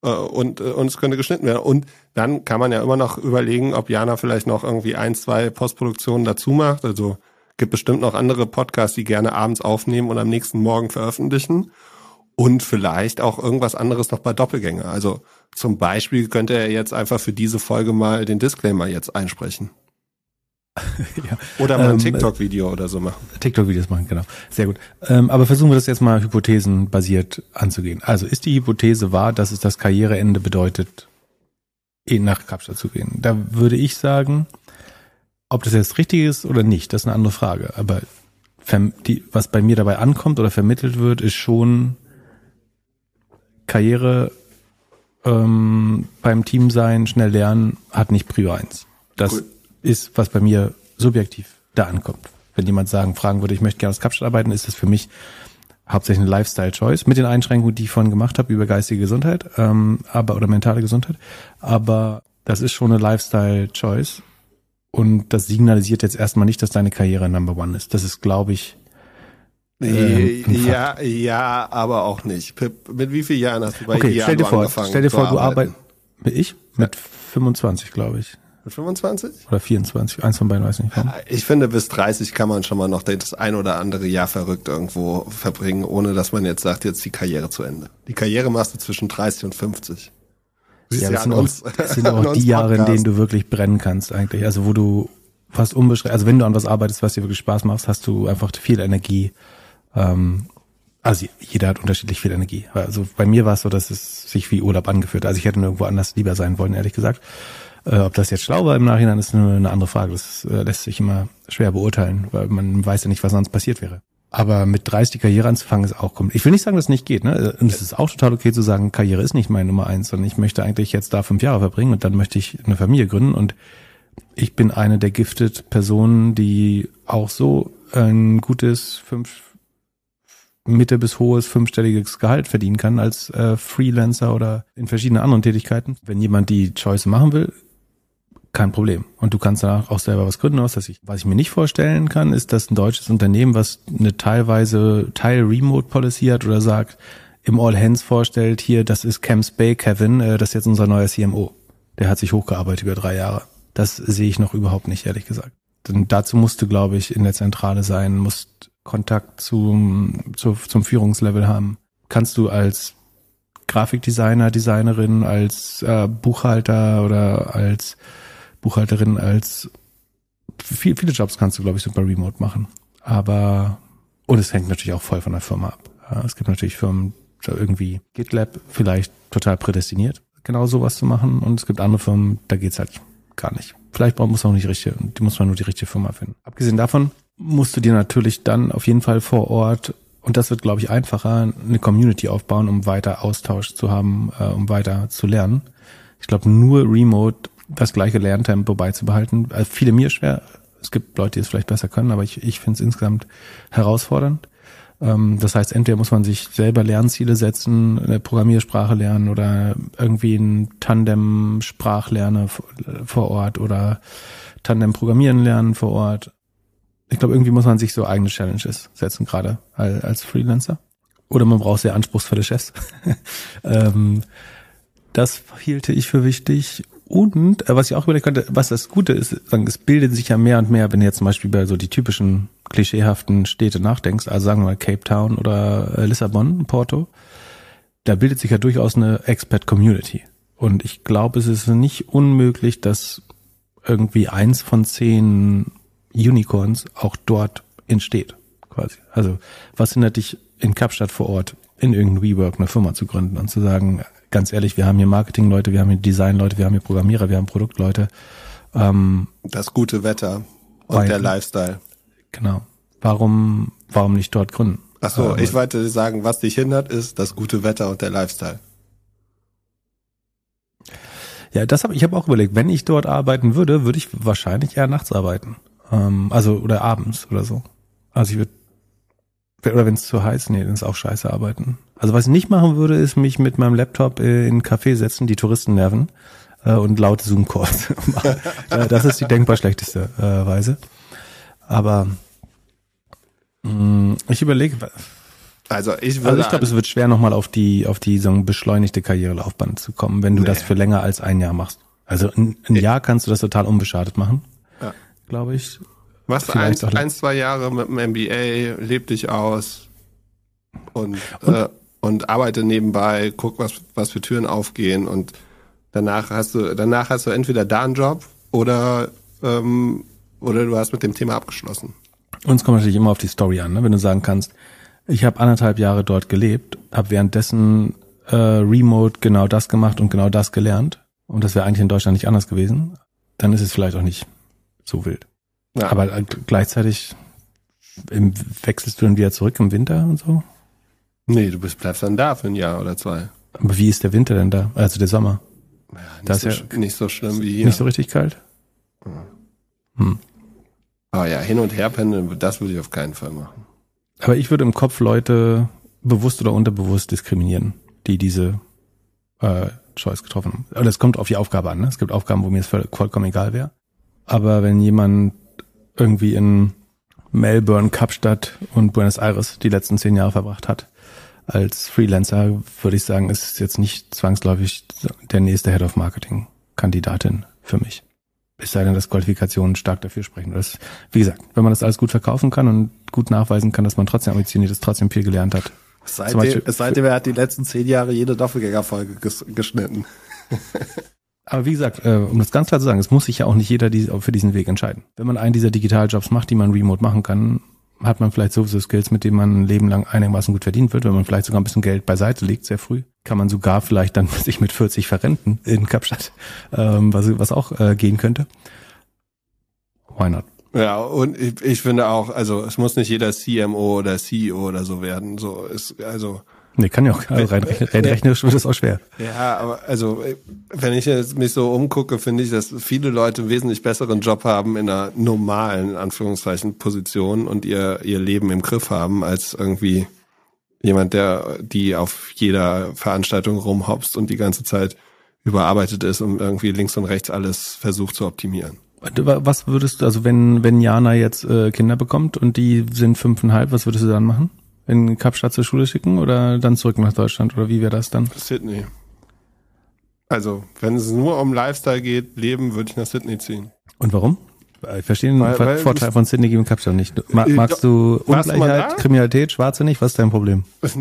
äh, und äh, und es könnte geschnitten werden. Und dann kann man ja immer noch überlegen, ob Jana vielleicht noch irgendwie ein, zwei Postproduktionen dazu macht. Also Gibt bestimmt noch andere Podcasts, die gerne abends aufnehmen und am nächsten Morgen veröffentlichen. Und vielleicht auch irgendwas anderes noch bei Doppelgänger. Also zum Beispiel könnte er jetzt einfach für diese Folge mal den Disclaimer jetzt einsprechen. <laughs> ja. Oder mal ein ähm, TikTok-Video oder so machen. TikTok-Videos machen, genau. Sehr gut. Ähm, aber versuchen wir das jetzt mal hypothesenbasiert anzugehen. Also ist die Hypothese wahr, dass es das Karriereende bedeutet, nach Kapstadt zu gehen? Da würde ich sagen, ob das jetzt richtig ist oder nicht, das ist eine andere Frage. Aber die, was bei mir dabei ankommt oder vermittelt wird, ist schon Karriere ähm, beim Team sein, schnell lernen, hat nicht Prio 1. Das cool. ist, was bei mir subjektiv da ankommt. Wenn jemand sagen, fragen würde, ich möchte gerne aus Kapstadt arbeiten, ist das für mich hauptsächlich eine Lifestyle-Choice mit den Einschränkungen, die ich vorhin gemacht habe über geistige Gesundheit, ähm, aber oder mentale Gesundheit. Aber das ist schon eine Lifestyle-Choice und das signalisiert jetzt erstmal nicht, dass deine Karriere Number One ist. Das ist, glaube ich. Äh, ja, ja, aber auch nicht. Mit wie vielen Jahren hast du bei okay, stell dir vor, Stell dir vor, du arbeitest. Ich? Mit 25, glaube ich. Mit 25? Oder 24, eins von beiden weiß nicht. Ich finde, bis 30 kann man schon mal noch das ein oder andere Jahr verrückt irgendwo verbringen, ohne dass man jetzt sagt, jetzt die Karriere zu Ende. Die Karriere machst du zwischen 30 und 50. Siehst ja, das sind, uns, auch, das sind <laughs> auch die Jahre, in denen du wirklich brennen kannst eigentlich. Also wo du fast unbeschränkt, also wenn du an was arbeitest, was dir wirklich Spaß macht, hast du einfach viel Energie. Ähm, also jeder hat unterschiedlich viel Energie. Also bei mir war es so, dass es sich wie Urlaub angeführt. Also ich hätte nirgendwo anders lieber sein wollen, ehrlich gesagt. Äh, ob das jetzt schlau war im Nachhinein, ist nur eine andere Frage. Das äh, lässt sich immer schwer beurteilen, weil man weiß ja nicht, was sonst passiert wäre. Aber mit 30 die Karriere anzufangen ist auch kommt. Ich will nicht sagen, dass es nicht geht. Ne? Und es ist auch total okay zu sagen, Karriere ist nicht meine Nummer eins, sondern ich möchte eigentlich jetzt da fünf Jahre verbringen und dann möchte ich eine Familie gründen. Und ich bin eine der gifted Personen, die auch so ein gutes fünf Mitte bis hohes fünfstelliges Gehalt verdienen kann als äh, Freelancer oder in verschiedenen anderen Tätigkeiten. Wenn jemand die Choice machen will, kein Problem. Und du kannst danach auch selber was gründen, was ich. Was ich mir nicht vorstellen kann, ist, dass ein deutsches Unternehmen, was eine teilweise Teil Remote Policy hat oder sagt, im All Hands vorstellt, hier, das ist Camps Bay Kevin, äh, das ist jetzt unser neuer CMO. Der hat sich hochgearbeitet über drei Jahre. Das sehe ich noch überhaupt nicht, ehrlich gesagt. Denn dazu musst du, glaube ich, in der Zentrale sein, musst Kontakt zum, zu, zum Führungslevel haben. Kannst du als Grafikdesigner, Designerin, als äh, Buchhalter oder als Buchhalterin, als viel, viele Jobs kannst du, glaube ich, super remote machen. Aber, und es hängt natürlich auch voll von der Firma ab. Ja, es gibt natürlich Firmen, irgendwie GitLab vielleicht total prädestiniert, genau sowas zu machen. Und es gibt andere Firmen, da geht's halt gar nicht. Vielleicht muss man auch nicht richtig, die muss man nur die richtige Firma finden. Abgesehen davon musst du dir natürlich dann auf jeden Fall vor Ort und das wird, glaube ich, einfacher, eine Community aufbauen, um weiter Austausch zu haben, äh, um weiter zu lernen. Ich glaube, nur remote das gleiche Lerntempo beizubehalten, also viele mir schwer. Es gibt Leute, die es vielleicht besser können, aber ich, ich finde es insgesamt herausfordernd. Ähm, das heißt, entweder muss man sich selber Lernziele setzen, eine Programmiersprache lernen oder irgendwie ein Tandem-Sprachlerner vor Ort oder Tandem-Programmieren lernen vor Ort ich glaube, irgendwie muss man sich so eigene Challenges setzen, gerade als Freelancer. Oder man braucht sehr anspruchsvolle Chefs. <laughs> ähm, das hielte ich für wichtig. Und äh, was ich auch überlegen könnte, was das Gute ist, sagen, es bildet sich ja mehr und mehr, wenn du jetzt zum Beispiel bei so die typischen klischeehaften Städte nachdenkst, also sagen wir mal Cape Town oder äh, Lissabon, Porto, da bildet sich ja durchaus eine Expat-Community. Und ich glaube, es ist nicht unmöglich, dass irgendwie eins von zehn Unicorns auch dort entsteht, quasi. Also was hindert dich in Kapstadt vor Ort in irgendein WeWork eine Firma zu gründen und zu sagen, ganz ehrlich, wir haben hier Marketing-Leute, wir haben hier Design-Leute, wir haben hier Programmierer, wir haben Produktleute. Ähm, das gute Wetter und weil, der Lifestyle. Genau. Warum, warum nicht dort gründen? Ach so, äh, ich wollte sagen, was dich hindert, ist das gute Wetter und der Lifestyle. Ja, das habe ich habe auch überlegt. Wenn ich dort arbeiten würde, würde ich wahrscheinlich eher nachts arbeiten. Ähm, also, oder abends oder so. Also ich würde, oder wenn es zu heiß, nee, dann ist auch scheiße arbeiten. Also was ich nicht machen würde, ist mich mit meinem Laptop in einen Café setzen, die Touristen nerven äh, und laute Zoom-Calls <laughs> machen. äh, das ist die denkbar schlechteste äh, Weise. Aber mh, mm, ich überlege, also ich, würde also ich glaube, es wird schwer nochmal auf die auf die so beschleunigte Karrierelaufbahn zu kommen, wenn du nee. das für länger als ein Jahr machst. Also ein, ein Jahr kannst du das total unbeschadet machen glaube ich. Machst du ein, ein, zwei Jahre mit dem MBA, leb dich aus und, und, äh, und arbeite nebenbei, guck, was, was für Türen aufgehen und danach hast du, danach hast du entweder da einen Job oder, ähm, oder du hast mit dem Thema abgeschlossen. Uns kommt natürlich immer auf die Story an, ne? wenn du sagen kannst, ich habe anderthalb Jahre dort gelebt, habe währenddessen äh, remote genau das gemacht und genau das gelernt und das wäre eigentlich in Deutschland nicht anders gewesen, dann ist es vielleicht auch nicht so wild. Ja. Aber gleichzeitig im, wechselst du dann wieder zurück im Winter und so? Nee, du bist, bleibst dann da für ein Jahr oder zwei. Aber wie ist der Winter denn da? Also der Sommer? Ja, nicht, das so, ist ja nicht so schlimm wie hier. Nicht so richtig kalt? Hm. Aber ja, hin und her pendeln, das würde ich auf keinen Fall machen. Aber ich würde im Kopf Leute bewusst oder unterbewusst diskriminieren, die diese äh, Choice getroffen haben. Aber das kommt auf die Aufgabe an. Ne? Es gibt Aufgaben, wo mir es vollkommen egal wäre. Aber wenn jemand irgendwie in Melbourne, Kapstadt und Buenos Aires die letzten zehn Jahre verbracht hat, als Freelancer, würde ich sagen, ist jetzt nicht zwangsläufig der nächste Head of Marketing Kandidatin für mich. Es sei denn, dass Qualifikationen stark dafür sprechen. Das, wie gesagt, wenn man das alles gut verkaufen kann und gut nachweisen kann, dass man trotzdem ambitioniert ist, trotzdem viel gelernt hat. Seitdem, seitdem er hat die letzten zehn Jahre jede Doppelgänger-Folge geschnitten. <laughs> Aber wie gesagt, äh, um das ganz klar zu sagen, es muss sich ja auch nicht jeder für diesen Weg entscheiden. Wenn man einen dieser Digitaljobs macht, die man remote machen kann, hat man vielleicht sowieso Skills, mit denen man ein Leben lang einigermaßen gut verdient wird. Wenn man vielleicht sogar ein bisschen Geld beiseite legt, sehr früh, kann man sogar vielleicht dann <laughs> sich mit 40 verrenten in Kapstadt, ähm, was, was auch äh, gehen könnte. Why not? Ja, und ich, ich finde auch, also es muss nicht jeder CMO oder CEO oder so werden. So ist also Nee, kann ja auch, also rein, rein rechnerisch wird es auch schwer. Ja, aber also, wenn ich jetzt mich so umgucke, finde ich, dass viele Leute einen wesentlich besseren Job haben in einer normalen, Anführungszeichen, Position und ihr, ihr Leben im Griff haben, als irgendwie jemand, der, die auf jeder Veranstaltung rumhopst und die ganze Zeit überarbeitet ist und irgendwie links und rechts alles versucht zu optimieren. Was würdest du, also wenn, wenn Jana jetzt äh, Kinder bekommt und die sind fünfeinhalb, was würdest du dann machen? In Kapstadt zur Schule schicken oder dann zurück nach Deutschland oder wie wäre das dann? Sydney. Also, wenn es nur um Lifestyle geht, Leben, würde ich nach Sydney ziehen. Und warum? Ich verstehe den weil, Vorteil von Sydney gegen Kapstadt nicht. Äh, magst du Ungleichheit, Kriminalität, Schwarze nicht? Was ist dein Problem? <laughs>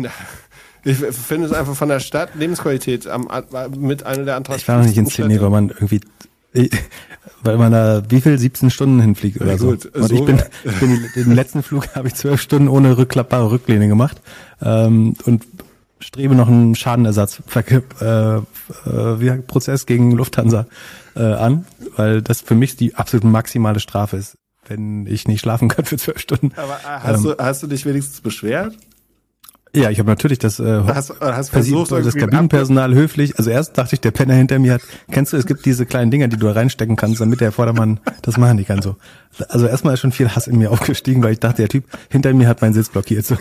Ich finde es einfach von der Stadt Lebensqualität am, mit einer der Antrags. Ich war noch nicht in Sydney, weil man irgendwie weil man da wie viel 17 Stunden hinfliegt oder Ja, so. Und so ich bin, ich bin <laughs> den letzten Flug habe ich zwölf Stunden ohne rückklappbare Rücklehne gemacht ähm, und strebe noch einen Schadenersatzprozess äh, äh, Prozess gegen Lufthansa äh, an, weil das für mich die absolut maximale Strafe ist, wenn ich nicht schlafen kann für zwölf Stunden. Aber äh, hast, Ähm. du, hast du dich wenigstens beschwert? Ja, ich habe natürlich das äh, Hast, hast Versucht, versucht, das Kabinenpersonal höflich. Also erst dachte ich, der Penner hinter mir hat, kennst du, es gibt diese kleinen Dinger, die du da reinstecken kannst, damit der Vordermann <laughs> das machen nicht kann so. Also erstmal ist schon viel Hass in mir aufgestiegen, weil ich dachte, der Typ hinter mir hat meinen Sitz blockiert. So.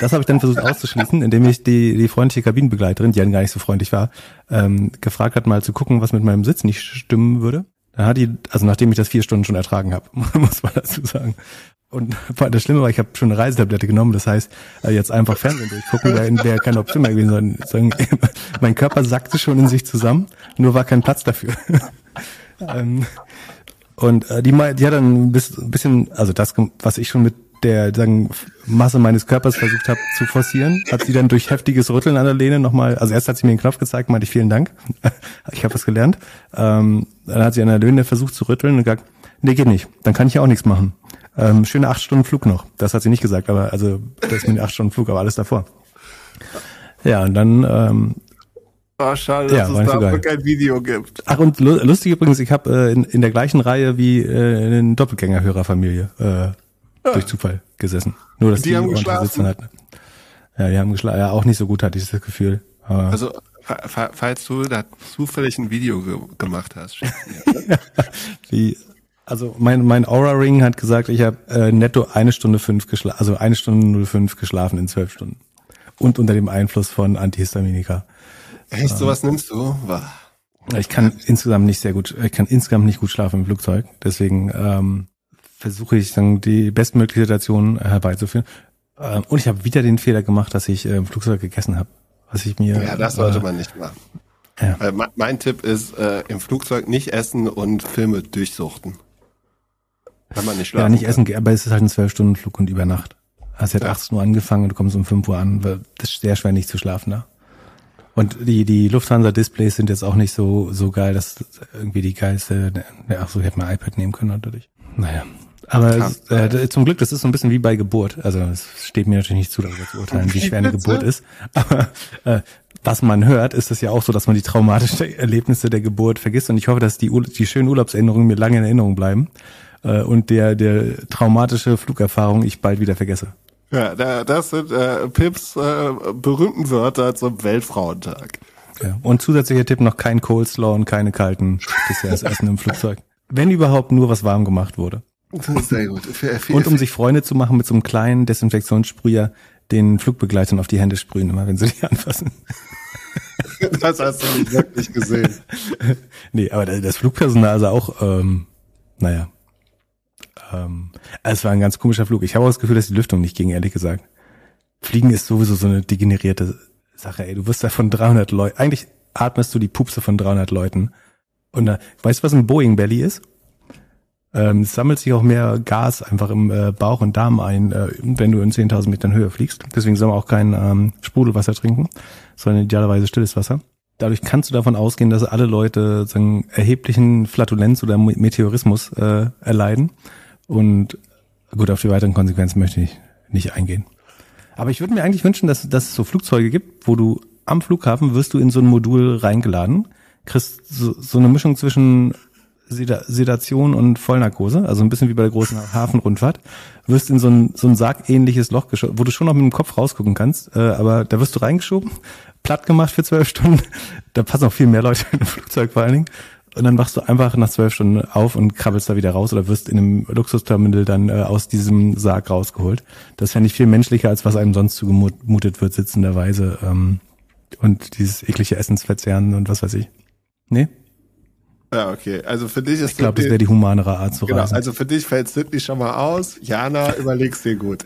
Das habe ich dann versucht auszuschließen, indem ich die, die freundliche Kabinenbegleiterin, die ja gar nicht so freundlich war, ähm, gefragt hat, mal zu gucken, was mit meinem Sitz nicht stimmen würde. Dann hat die, also nachdem ich das vier Stunden schon ertragen habe, <laughs> muss man dazu sagen. Und <laughs> das Schlimme war, ich habe schon eine Reisetablette genommen, das heißt, äh, jetzt einfach Fernsehen durchgucken, wäre wär keine Option mehr gewesen. Sondern, <laughs> mein Körper sackte schon in sich zusammen, nur war kein Platz dafür. <laughs> ähm, und äh, die, die hat dann ein bisschen, also das, was ich schon mit der sagen, Masse meines Körpers versucht habe zu forcieren, hat sie dann durch heftiges Rütteln an der Lehne nochmal, also erst hat sie mir den Knopf gezeigt, meinte ich vielen Dank, ich habe was gelernt. Ähm, dann hat sie an der Lehne versucht zu rütteln und gesagt, nee, geht nicht, dann kann ich ja auch nichts machen. Ähm, schöne acht Stunden Flug noch. Das hat sie nicht gesagt, aber also das ist mir acht Stunden Flug, aber alles davor. Ja, und dann ähm, Oh, schade, Ja, dass war es so dafür kein Video gibt. Ach und lu- lustig übrigens, ich habe äh, in, in der gleichen Reihe wie äh, eine Doppelgängerhörerfamilie äh, durch Zufall gesessen. Nur dass Die die, haben geschlafen? sitzen hatten. Ja, die haben geschlafen. Ja, auch nicht so gut hatte ich das Gefühl. Aber Also, fa- fa- falls du da zufällig ein Video ge gemacht hast, mir. <laughs> wie, also mein mein Aura Ring hat gesagt, ich habe äh, netto eine Stunde fünf geschlafen, also eine Stunde 05 geschlafen in zwölf Stunden und unter dem Einfluss von Antihistaminika. Echt, sowas nimmst du? Wah. Ich kann insgesamt nicht sehr gut, ich kann insgesamt nicht gut schlafen im Flugzeug. Deswegen ähm, versuche ich dann die bestmögliche Situation herbeizuführen. Ähm, und ich habe wieder den Fehler gemacht, dass ich äh, im Flugzeug gegessen habe. Was ich mir. Ja, das sollte äh, man nicht machen. Ja. Weil me- mein Tipp ist, äh, im Flugzeug nicht essen und Filme durchsuchten. Wenn man nicht schlafen Ja, nicht kann. essen, aber es ist halt ein zwölf Stunden Flug und über Nacht. Hast jetzt Ja. 18 Uhr angefangen und du kommst um 5 Uhr an. weil Das ist sehr schwer nicht zu schlafen da. Und die, die Lufthansa-Displays sind jetzt auch nicht so, so geil, dass irgendwie die geilste, ja, ach so, ich hätte mein iPad nehmen können natürlich. Naja. Aber Krass. es, äh, zum Glück, das ist so ein bisschen wie bei Geburt. Also es steht mir natürlich nicht zu, darüber zu urteilen, wie schwer eine? Geburt ist. Aber äh, was man hört, ist es ja auch so, dass man die traumatischen Erlebnisse der Geburt vergisst. Und ich hoffe, dass die, die schönen Urlaubserinnerungen mir lange in Erinnerung bleiben äh, und der, der traumatische Flugerfahrung ich bald wieder vergesse. Ja, da, das sind äh, Pips äh, berühmten Wörter zum Weltfrauentag. Ja. Und zusätzlicher Tipp noch kein Coleslaw und keine kalten Desserts essen im Flugzeug. Wenn überhaupt nur was warm gemacht wurde. Sehr gut. Und um sich Freunde zu machen mit so einem kleinen Desinfektionssprüher, den Flugbegleitern auf die Hände sprühen, immer wenn sie die anfassen. <laughs> das hast du nicht wirklich gesehen. nee, aber das Flugpersonal also auch, ähm, naja. Ähm, es war ein ganz komischer Flug. Ich habe auch das Gefühl, dass die Lüftung nicht ging, ehrlich gesagt. Fliegen ist sowieso so eine degenerierte Sache, ey. Du wirst da von 300 Leuten, eigentlich atmest du die Pupse von 300 Leuten. Und da, weißt du, was ein Boeing Belly ist? Ähm, es sammelt sich auch mehr Gas einfach im äh, Bauch und Darm ein, äh, wenn du in 10.000 Metern Höhe fliegst. Deswegen soll man auch kein ähm, Sprudelwasser trinken, sondern idealerweise stilles Wasser. Dadurch kannst du davon ausgehen, dass alle Leute sagen, erheblichen Flatulenz oder Me- Meteorismus äh, erleiden. Und gut, auf die weiteren Konsequenzen möchte ich nicht eingehen. Aber ich würde mir eigentlich wünschen, dass, dass es so Flugzeuge gibt, wo du am Flughafen wirst du in so ein Modul reingeladen, kriegst so, so eine Mischung zwischen Seda Sedation und Vollnarkose, also ein bisschen wie bei der großen Hafenrundfahrt, wirst in so ein, so ein sargähnliches Loch geschoben, wo du schon noch mit dem Kopf rausgucken kannst, äh, aber da wirst du reingeschoben, platt gemacht für zwölf Stunden, da passen auch viel mehr Leute <laughs> in ein Flugzeug vor allen Dingen, und dann wachst du einfach nach zwölf Stunden auf und krabbelst da wieder raus oder wirst in einem Luxusterminal dann äh, aus diesem Sarg rausgeholt. Das fände ich viel menschlicher, als was einem sonst zugemutet wird, sitzenderweise. Ähm, und dieses eklige Essensverzehren und was weiß ich. Nee? Ja, okay. Also für dich ist Ich glaube, das wäre die humanere Art zu Genau, reisen. also für dich fällt Sydney schon mal aus. Jana, überlegst dir gut.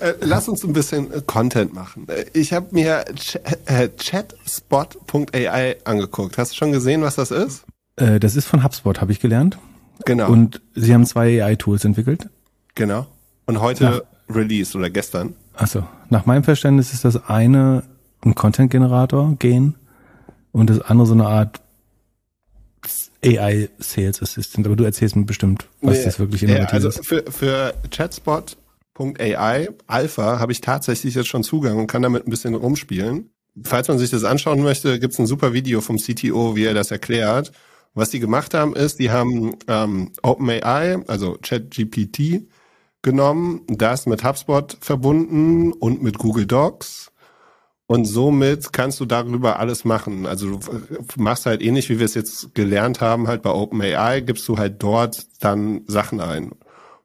Äh, Lass uns ein bisschen äh, Content machen. Äh, Ich habe mir Ch äh, chatspot.ai angeguckt. Hast du schon gesehen, was das ist? Äh, das ist von HubSpot, habe ich gelernt. Genau. Und sie haben zwei AI-Tools entwickelt. genau. Und heute Release oder gestern. Also nach meinem Verständnis ist das eine ein Content-Generator, Gen, und das andere so eine Art AI Sales Assistant, aber du erzählst mir bestimmt, was nee, das wirklich innovativ ja, also ist. Für, für Chatspot.ai Alpha habe ich tatsächlich jetzt schon Zugang und kann damit ein bisschen rumspielen. Falls man sich das anschauen möchte, gibt es ein super Video vom CTO, wie er das erklärt. Was die gemacht haben, ist, die haben ähm, OpenAI, also ChatGPT, genommen, das mit HubSpot verbunden und mit Google Docs und somit kannst du darüber alles machen. Also du machst halt ähnlich, wie wir es jetzt gelernt haben, halt bei OpenAI, gibst du halt dort dann Sachen ein.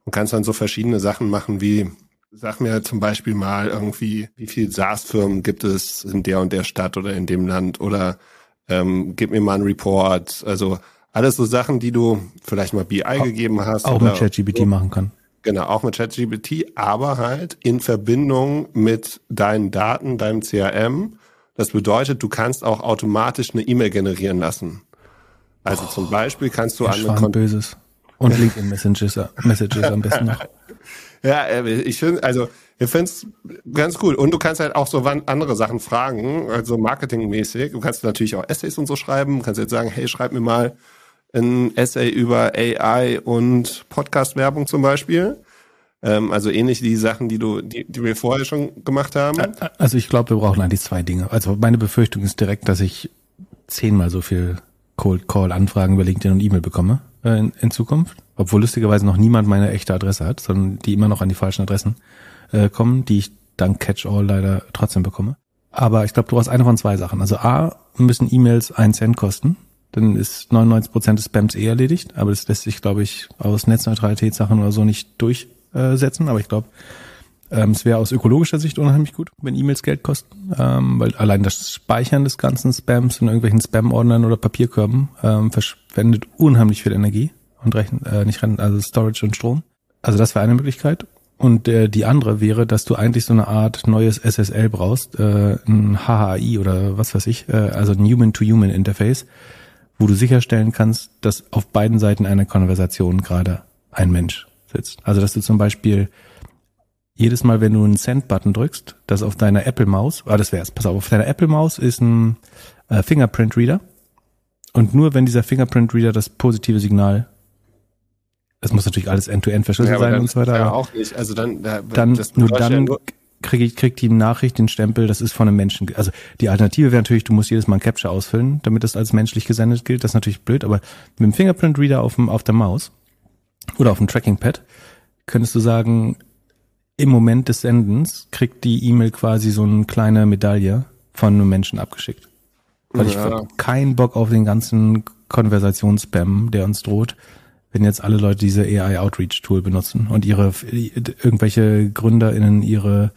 Und kannst dann so verschiedene Sachen machen wie, sag mir zum Beispiel mal irgendwie, wie viel SaaS-Firmen gibt es in der und der Stadt oder in dem Land oder ähm, gib mir mal einen Report. Also alles so Sachen, die du vielleicht mal BI auch, gegeben hast. Auch mit ChatGPT so. machen kann. Genau, auch mit ChatGPT, aber halt in Verbindung mit deinen Daten, deinem CRM. Das bedeutet, du kannst auch automatisch eine E-Mail generieren lassen. Also oh, zum Beispiel kannst du an Kon Böses. Und LinkedIn Messages, Messages am besten noch. <laughs> Ja, äh, ich finde, also ich finde es ganz cool. Und du kannst halt auch so andere Sachen fragen, also marketingmäßig. Du kannst natürlich auch Essays und so schreiben. Du kannst jetzt sagen, hey, schreib mir mal ein Essay über AI und Podcast-Werbung zum Beispiel. Ähm, also ähnlich die Sachen, die du, die, die wir vorher schon gemacht haben. Also ich glaube, wir brauchen eigentlich zwei Dinge. Also meine Befürchtung ist direkt, dass ich zehnmal so viel Cold Call Anfragen über LinkedIn und E-Mail bekomme äh, in, in, Zukunft. Obwohl lustigerweise noch niemand meine echte Adresse hat, sondern die immer noch an die falschen Adressen äh, kommen, die ich dank Catch-all leider trotzdem bekomme. Aber ich glaube, du brauchst eine von zwei Sachen. Also A, müssen E-Mails einen Cent kosten dann ist 99 Prozent des Spams eh erledigt. Aber das lässt sich, glaube ich, aus Netzneutralitätssachen oder so nicht durchsetzen. Aber ich glaube, ähm, es wäre aus ökologischer Sicht unheimlich gut, wenn E-Mails Geld kosten, ähm, weil allein das Speichern des ganzen Spams in irgendwelchen Spam-Ordnern oder Papierkörben ähm, verschwendet unheimlich viel Energie und rechnet äh, nicht also Storage und Strom. Also das wäre eine Möglichkeit. Und äh, die andere wäre, dass du eigentlich so eine Art neues SSL brauchst, äh, ein HHI oder was weiß ich, äh, also ein Human-to-Human-Interface, wo du sicherstellen kannst, dass auf beiden Seiten einer Konversation gerade ein Mensch sitzt. Also dass du zum Beispiel jedes Mal, wenn du einen Send-Button drückst, dass auf deiner Apple-Maus, ah, das wär's, pass auf, auf deiner Apple-Maus ist ein äh, Fingerprint-Reader und nur wenn dieser Fingerprint-Reader das positive Signal es muss natürlich alles end-to-end verschlüsselt ja, sein und so weiter. Ja, auch nicht. Also dann, da, dann nur dann ja kriege ich krieg die Nachricht, den Stempel, das ist von einem Menschen. Also die Alternative wäre natürlich, du musst jedes Mal ein Capture ausfüllen, damit das als menschlich gesendet gilt. Das ist natürlich blöd, aber mit dem Fingerprint Reader auf, dem, auf der Maus oder auf dem Tracking Pad könntest du sagen, im Moment des Sendens kriegt die E-Mail quasi so eine kleine Medaille von einem Menschen abgeschickt. Weil ja. ich keinen Bock auf den ganzen Konversationsspam, der uns droht wenn jetzt alle Leute diese AI Outreach Tool benutzen und ihre irgendwelche GründerInnen ihre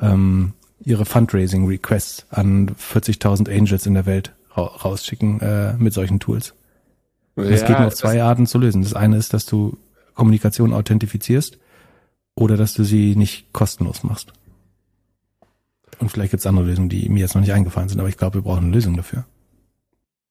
ähm, ihre Fundraising Requests an 40.000 Angels in der Welt ra rausschicken äh, mit solchen Tools. Ja, das geht nur auf zwei Arten zu lösen. Das eine ist, dass du Kommunikation authentifizierst oder dass du sie nicht kostenlos machst. Und vielleicht gibt es andere Lösungen, die mir jetzt noch nicht eingefallen sind, aber ich glaube, wir brauchen eine Lösung dafür.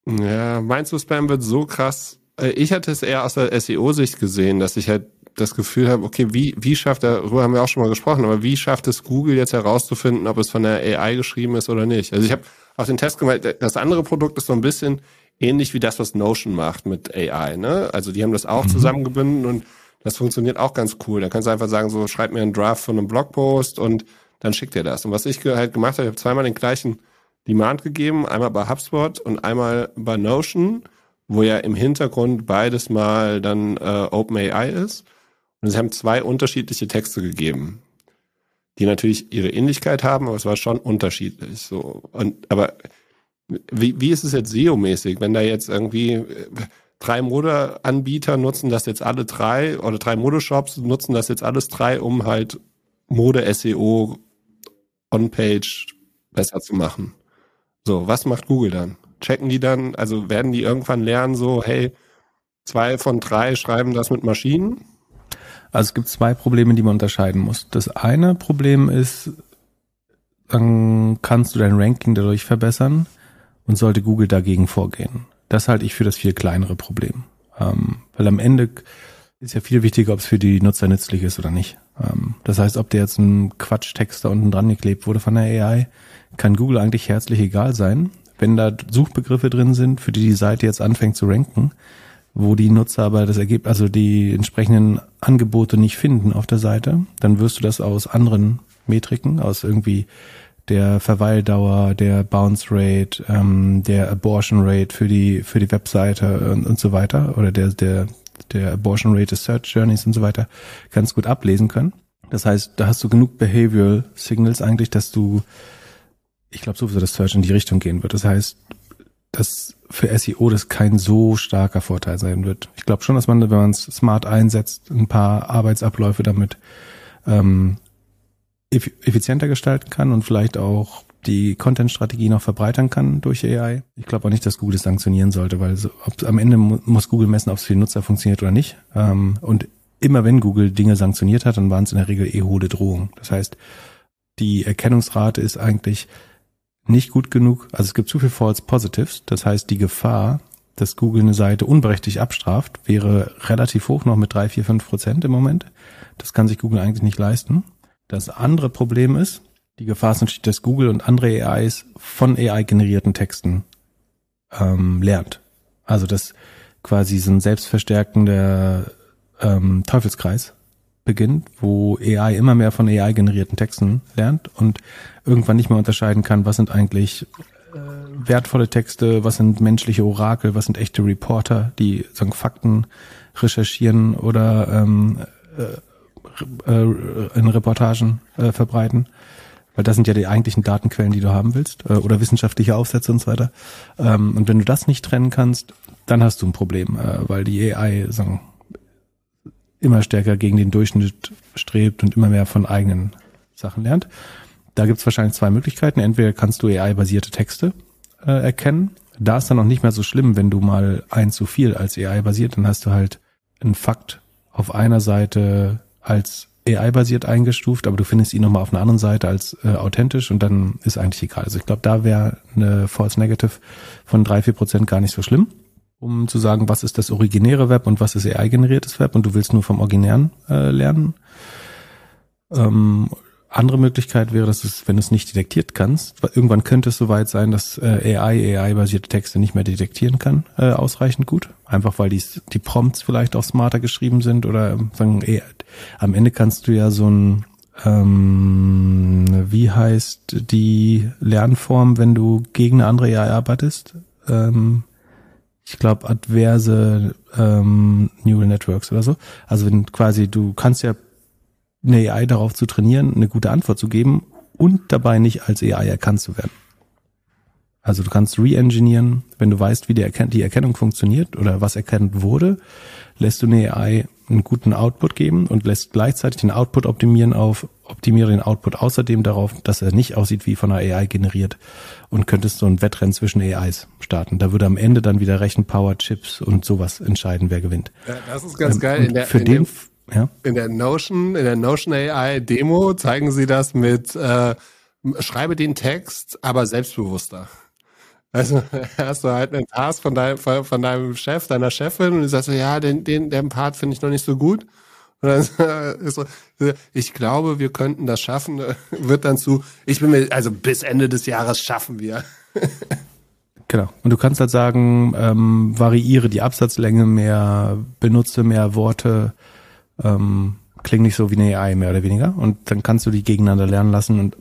Ja, meinst du, Spam wird so krass ich hatte es eher aus der SEO-Sicht gesehen, dass ich halt das Gefühl habe, okay, wie, wie schafft, darüber haben wir auch schon mal gesprochen, aber wie schafft es Google jetzt herauszufinden, ob es von der AI geschrieben ist oder nicht? Also ich habe auch den Test gemacht, das andere Produkt ist so ein bisschen ähnlich wie das, was Notion macht mit AI, ne? Also die haben das auch mhm. zusammengebunden und das funktioniert auch ganz cool. Da kannst du einfach sagen, so schreib mir einen Draft von einem Blogpost und dann schickt dir das. Und was ich halt gemacht habe, ich habe zweimal den gleichen Demand gegeben, einmal bei HubSpot und einmal bei Notion wo ja im Hintergrund beides mal dann äh, OpenAI ist. Und sie haben zwei unterschiedliche Texte gegeben, die natürlich ihre Ähnlichkeit haben, aber es war schon unterschiedlich. So und aber wie, wie ist es jetzt SEO-mäßig, wenn da jetzt irgendwie äh, drei Modeanbieter nutzen das jetzt alle drei oder drei Modeshops nutzen das jetzt alles drei, um halt Mode-SEO on-page besser zu machen. So, was macht Google dann? Checken die dann, also werden die irgendwann lernen, so, hey, zwei von drei schreiben das mit Maschinen? Also es gibt zwei Probleme, die man unterscheiden muss. Das eine Problem ist, dann kannst du dein Ranking dadurch verbessern und sollte Google dagegen vorgehen. Das halte ich für das viel kleinere Problem. Ähm, weil am Ende ist ja viel wichtiger, ob es für die Nutzer nützlich ist oder nicht. Ähm, das heißt, ob der jetzt ein Quatschtext da unten dran geklebt wurde von der AI, kann Google eigentlich herzlich egal sein wenn da Suchbegriffe drin sind, für die die Seite jetzt anfängt zu ranken, wo die Nutzer aber das Ergebnis, also die entsprechenden Angebote nicht finden auf der Seite, dann wirst du das aus anderen Metriken, aus irgendwie der Verweildauer, der Bounce Rate, ähm, der Abortion Rate für die für die Webseite und, und so weiter oder der der der Abortion Rate des Search Journeys und so weiter ganz gut ablesen können. Das heißt, da hast du genug Behavioral Signals eigentlich, dass du, ich glaube sowieso, dass Search in die Richtung gehen wird. Das heißt, dass für SEO das kein so starker Vorteil sein wird. Ich glaube schon, dass man, wenn man es smart einsetzt, ein paar Arbeitsabläufe damit ähm, effizienter gestalten kann und vielleicht auch die Content-Strategie noch verbreitern kann durch AI. Ich glaube auch nicht, dass Google das sanktionieren sollte, weil so, ob, am Ende muss Google messen, ob es für den Nutzer funktioniert oder nicht. Ähm, und immer wenn Google Dinge sanktioniert hat, dann waren es in der Regel eh hohle Drohungen. Das heißt, die Erkennungsrate ist eigentlich nicht gut genug. Also es gibt zu viel False Positives. Das heißt, die Gefahr, dass Google eine Seite unberechtigt abstraft, wäre relativ hoch, noch mit drei, vier, fünf Prozent im Moment. Das kann sich Google eigentlich nicht leisten. Das andere Problem ist, die Gefahr ist natürlich, dass Google und andere AIs von AI-generierten Texten ähm, lernt. Also dass quasi so ein selbstverstärkender ähm, Teufelskreis beginnt, wo AI immer mehr von AI-generierten Texten lernt und irgendwann nicht mehr unterscheiden kann, was sind eigentlich äh, wertvolle Texte, was sind menschliche Orakel, was sind echte Reporter, die sagen Fakten recherchieren oder ähm, äh, äh, in Reportagen äh, verbreiten. Weil das sind ja die eigentlichen Datenquellen, die du haben willst, äh, oder wissenschaftliche Aufsätze und so weiter. Ähm, und wenn du das nicht trennen kannst, dann hast du ein Problem, äh, weil die AI sagen, immer stärker gegen den Durchschnitt strebt und immer mehr von eigenen Sachen lernt. Da gibt's wahrscheinlich zwei Möglichkeiten. Entweder kannst du AI-basierte Texte äh, erkennen. Da ist dann auch nicht mehr so schlimm, wenn du mal ein zu viel als AI basiert, dann hast du halt einen Fakt auf einer Seite als AI-basiert eingestuft, aber du findest ihn nochmal auf einer anderen Seite als äh, authentisch und dann ist eigentlich egal. Also ich glaube, da wäre eine False Negative von drei, vier Prozent gar nicht so schlimm, um zu sagen, was ist das originäre Web und was ist AI-generiertes Web und du willst nur vom Originären äh, lernen. Ähm, andere Möglichkeit wäre, dass es, wenn du es nicht detektiert kannst, irgendwann könnte es soweit sein, dass äh, AI AI-basierte Texte nicht mehr detektieren kann, äh, ausreichend gut. Einfach weil die, die Prompts vielleicht auch smarter geschrieben sind oder ähm, sagen, eh, am Ende kannst du ja so ein ähm, wie heißt die Lernform, wenn du gegen eine andere AI arbeitest? Ähm, ich glaube, adverse ähm, Neural Networks oder so. Also wenn quasi, du kannst ja eine AI darauf zu trainieren, eine gute Antwort zu geben und dabei nicht als AI erkannt zu werden. Also du kannst re-engineeren, wenn du weißt, wie die, Erken die Erkennung funktioniert oder was erkannt wurde, lässt du eine AI einen guten Output geben und lässt gleichzeitig den Output optimieren auf, optimiere den Output außerdem darauf, dass er nicht aussieht wie von einer AI generiert und könntest so ein Wettrennen zwischen AIs starten. Da würde am Ende dann wieder Rechenpower, Chips und sowas entscheiden, wer gewinnt. Ja, das ist ganz ähm, geil. Der, für den, ja? In der Notion, in der Notion AI Demo zeigen sie das mit äh, schreibe den Text, aber selbstbewusster. Also <laughs> hast du halt einen Task von deinem, von deinem Chef, deiner Chefin und du sagst so, ja, den, den, den Part finde ich noch nicht so gut. Und dann <laughs> ist so, ich glaube, wir könnten das schaffen, <laughs> wird dann zu, ich bin mir, also bis Ende des Jahres schaffen wir. Genau. Und du kannst halt sagen, ähm, variiere die Absatzlänge mehr, benutze mehr Worte, ähm, klingt nicht so wie eine AI mehr oder weniger. Und dann kannst du die gegeneinander lernen lassen und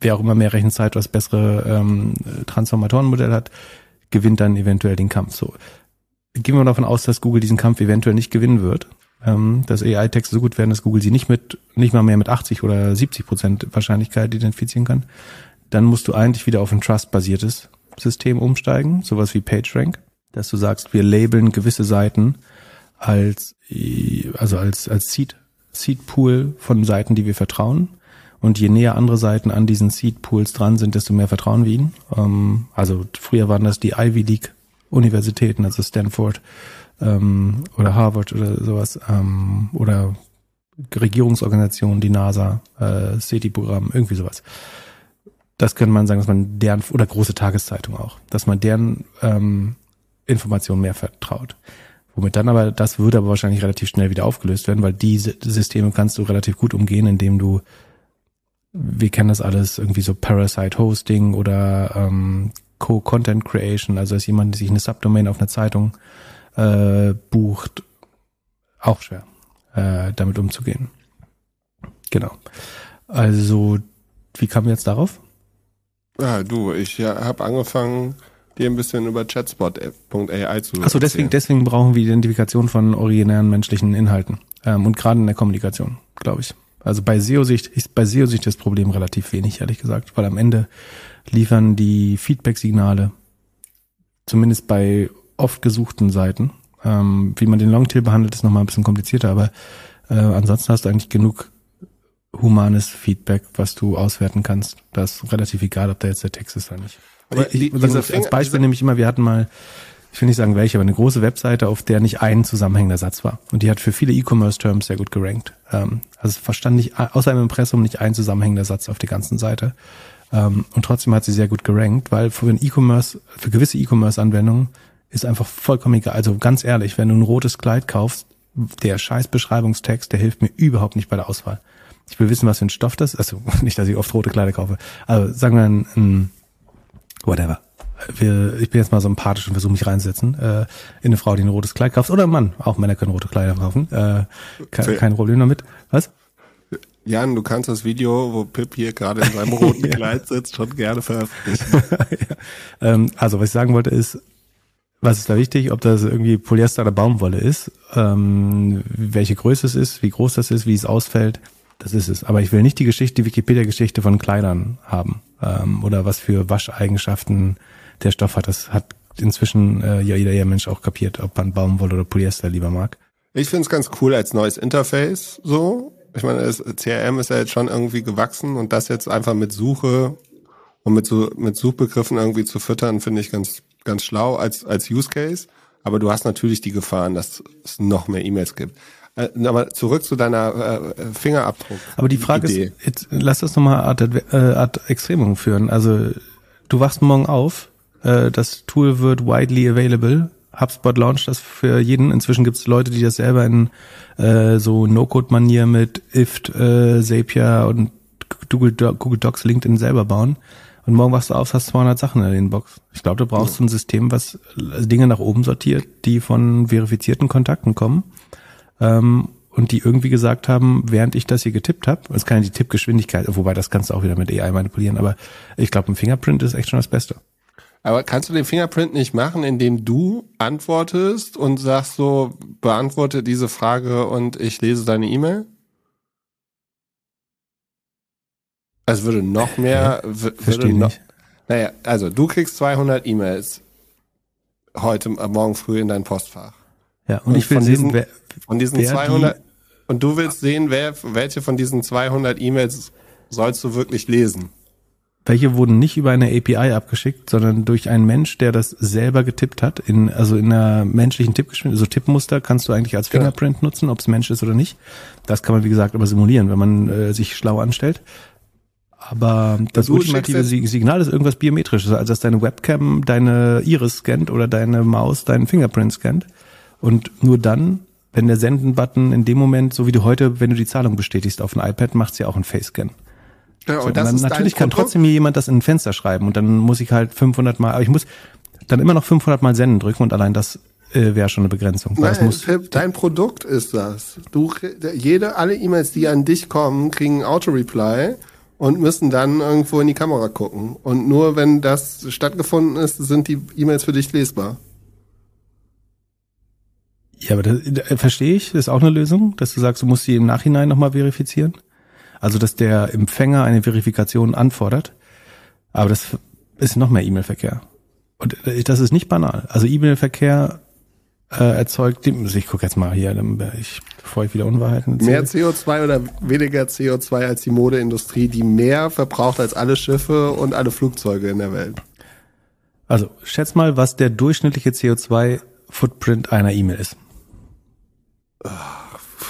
wer auch immer mehr Rechenzeit, was bessere ähm, Transformatorenmodell hat, gewinnt dann eventuell den Kampf. So gehen wir davon aus, dass Google diesen Kampf eventuell nicht gewinnen wird. Ähm, dass AI-Texte so gut werden, dass Google sie nicht mit, nicht mal mehr mit 80 oder 70 Prozent Wahrscheinlichkeit identifizieren kann. Dann musst du eigentlich wieder auf ein Trust-basiertes System umsteigen, sowas wie PageRank, dass du sagst, wir labeln gewisse Seiten als also als als Seed Seed Pool von Seiten, die wir vertrauen. Und je näher andere Seiten an diesen Seed Pools dran sind, desto mehr vertrauen wir ihnen. Ähm, also früher waren das die Ivy League Universitäten, also Stanford ähm, oder Harvard oder sowas ähm, oder Regierungsorganisationen, die NASA, äh, SETI-Programm, irgendwie sowas. Das könnte man sagen, dass man deren oder große Tageszeitungen auch, dass man deren ähm, Informationen mehr vertraut. Womit dann aber, das würde aber wahrscheinlich relativ schnell wieder aufgelöst werden, weil diese Systeme kannst du relativ gut umgehen, indem du, wir kennen das alles, irgendwie so Parasite Hosting oder ähm, Co-Content Creation, also dass jemand sich eine Subdomain auf einer Zeitung äh, bucht, auch schwer, äh, damit umzugehen. Genau. Also, wie wir jetzt darauf? Ah, du, ich ja, habe angefangen, dir ein bisschen über chatspot.ai zu Achso, deswegen, deswegen brauchen wir Identifikation von originären menschlichen Inhalten. Ähm, und gerade in der Kommunikation, glaube ich. Also bei SEO-Sicht ist bei SEO-Sicht das Problem relativ wenig, ehrlich gesagt, weil am Ende liefern die Feedback-Signale, zumindest bei oft gesuchten Seiten, ähm, wie man den Longtail behandelt, ist nochmal ein bisschen komplizierter, aber äh, ansonsten hast du eigentlich genug humanes Feedback, was du auswerten kannst. Das ist relativ egal, ob da jetzt der Text ist oder nicht. Aber ich, die, als Beispiel nehme ich immer, wir hatten mal, ich will nicht sagen welche, aber eine große Webseite, auf der nicht ein zusammenhängender Satz war. Und die hat für viele E-Commerce-Terms sehr gut gerankt. Ähm, also verstand nicht, außer im Impressum nicht ein zusammenhängender Satz auf die ganzen Seite. Ähm, und trotzdem hat sie sehr gut gerankt, weil für ein E-Commerce, für gewisse E-Commerce-Anwendungen ist einfach vollkommen egal. Also ganz ehrlich, wenn du ein rotes Kleid kaufst, der scheiß Beschreibungstext, der hilft mir überhaupt nicht bei der Auswahl. Ich will wissen, was für ein Stoff das ist. Also <laughs> nicht, dass ich oft rote Kleider kaufe. Also sagen wir ein, ein whatever. Wir, ich bin jetzt mal so empathisch und versuche mich reinzusetzen äh, in eine Frau, die ein rotes Kleid kauft. Oder ein Mann. Auch Männer können rote Kleider kaufen. Äh, kein, kein Problem damit. Was? Jan, du kannst das Video, wo Pip hier gerade in seinem <laughs> roten ja. Kleid sitzt, schon gerne veröffentlichen. <laughs> ja. ähm, also, was ich sagen wollte ist, was ist da wichtig, ob das irgendwie Polyester oder Baumwolle ist, ähm, welche Größe es ist, wie groß das ist, wie es ausfällt, das ist es. Aber ich will nicht die Geschichte, die Wikipedia-Geschichte von Kleidern haben ähm, oder was für Wascheigenschaften der Stoff hat. Das hat inzwischen äh, ja jeder ja Mensch auch kapiert, ob man Baumwolle oder Polyester lieber mag. Ich finde es ganz cool als neues Interface so. Ich meine, CRM ist ja jetzt schon irgendwie gewachsen und das jetzt einfach mit Suche und mit so mit Suchbegriffen irgendwie zu füttern, finde ich ganz ganz schlau als als Use Case. Aber du hast natürlich die Gefahren, dass es noch mehr E-Mails gibt. Äh, aber zurück zu deiner äh, Fingerabdruck. Aber die Frage Idee. ist, jetzt lass das nochmal Art, äh, Art Extremum führen. Also du wachst morgen auf, äh, das Tool wird widely available. HubSpot launcht das für jeden. Inzwischen gibt es Leute, die das selber in äh, so No-Code-Manier mit IFT, äh, Zapier und Google, Google Docs, LinkedIn selber bauen. Und morgen wachst du auf, hast 200 Sachen in der Inbox. Ich glaube, du brauchst ja. ein System, was Dinge nach oben sortiert, die von verifizierten Kontakten kommen ähm, und die irgendwie gesagt haben, während ich das hier getippt habe, es kann ja die Tippgeschwindigkeit, wobei das kannst du auch wieder mit AI manipulieren, aber ich glaube, ein Fingerprint ist echt schon das Beste. Aber kannst du den Fingerprint nicht machen, indem du antwortest und sagst so, beantworte diese Frage und ich lese deine E-Mail? Also würde noch mehr, würde Verstehe noch, nicht. naja, also du kriegst 200 E-Mails heute, äh, morgen früh in dein Postfach. Ja, und, und ich will sehen, diesen, wer, von diesen wer 200 die, und du willst sehen, wer, welche von diesen 200 E-Mails sollst du wirklich lesen. Welche wurden nicht über eine API abgeschickt, sondern durch einen Mensch, der das selber getippt hat, in, also in einer menschlichen Tippgeschwindigkeit, also Tippmuster kannst du eigentlich als genau. Fingerprint genau. nutzen, ob es Mensch ist oder nicht. Das kann man, wie gesagt, aber simulieren, wenn man äh, sich schlau anstellt. Aber das ultimative Signal ist irgendwas biometrisches, also dass deine Webcam deine Iris scannt oder deine Maus deinen Fingerprint scannt. Und nur dann, wenn der Senden-Button in dem Moment, so wie du heute, wenn du die Zahlung bestätigst auf ein iPad, macht ja auch ein Face-Scan. Ja, so, dann, natürlich kann trotzdem mir jemand das in ein Fenster schreiben und dann muss ich halt 500 Mal, aber ich muss dann immer noch 500 Mal senden drücken und allein das äh, wäre schon eine Begrenzung. Nein, muss dein Produkt ist das. Du, jede, alle E-Mails, die an dich kommen, kriegen Auto-Reply und müssen dann irgendwo in die Kamera gucken. Und nur wenn das stattgefunden ist, sind die E-Mails für dich lesbar. Ja, aber das, das verstehe ich, das ist auch eine Lösung, dass du sagst, du musst sie im Nachhinein nochmal verifizieren. Also, dass der Empfänger eine Verifikation anfordert. Aber das ist noch mehr E-Mail-Verkehr. Und das ist nicht banal. Also E-Mail-Verkehr äh, erzeugt, ich gucke jetzt mal hier, ich, bevor ich wieder Unwahrheiten erzähle. Mehr CO2 oder weniger CO2 als die Modeindustrie, die mehr verbraucht als alle Schiffe und alle Flugzeuge in der Welt. Also schätz mal, was der durchschnittliche CO2-Footprint einer E-Mail ist.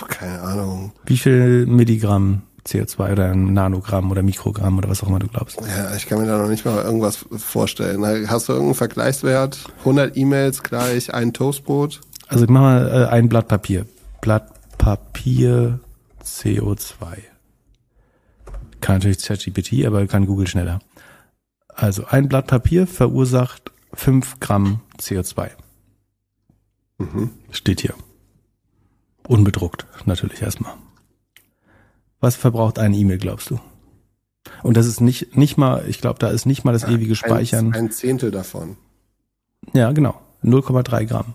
Keine Ahnung. Wie viel Milligramm CO2 oder Nanogramm oder Mikrogramm oder was auch immer du glaubst? Ja, ich kann mir da noch nicht mal irgendwas vorstellen. Hast du irgendeinen Vergleichswert? 100 E-Mails gleich ein Toastbrot? Also ich mach mal äh, ein Blatt Papier. Blatt Papier CO2. Kann natürlich ChatGPT, aber kann Google schneller. Also ein Blatt Papier verursacht 5 Gramm CO2. Mhm. Mhm. Steht hier. Unbedruckt, natürlich erstmal. Was verbraucht eine E-Mail, glaubst du? Und das ist nicht, nicht mal, ich glaube, da ist nicht mal das ewige Speichern. Ein, ein Zehntel davon. Ja, genau. 0,3 Gramm.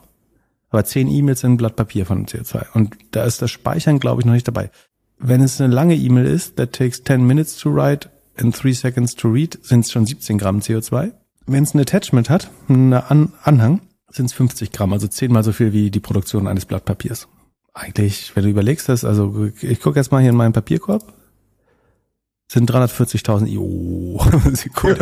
Aber 10 E-Mails sind ein Blatt Papier von CO2. Und da ist das Speichern, glaube ich, noch nicht dabei. Wenn es eine lange E-Mail ist, that takes 10 minutes to write and 3 seconds to read, sind es schon 17 Gramm CO2. Wenn es ein Attachment hat, einen An Anhang, sind es 50 Gramm, also zehnmal so viel wie die Produktion eines Blatt Papiers. Eigentlich, wenn du überlegst, das, also ich gucke jetzt mal hier in meinen Papierkorb, sind 340.000 IO Sekunde.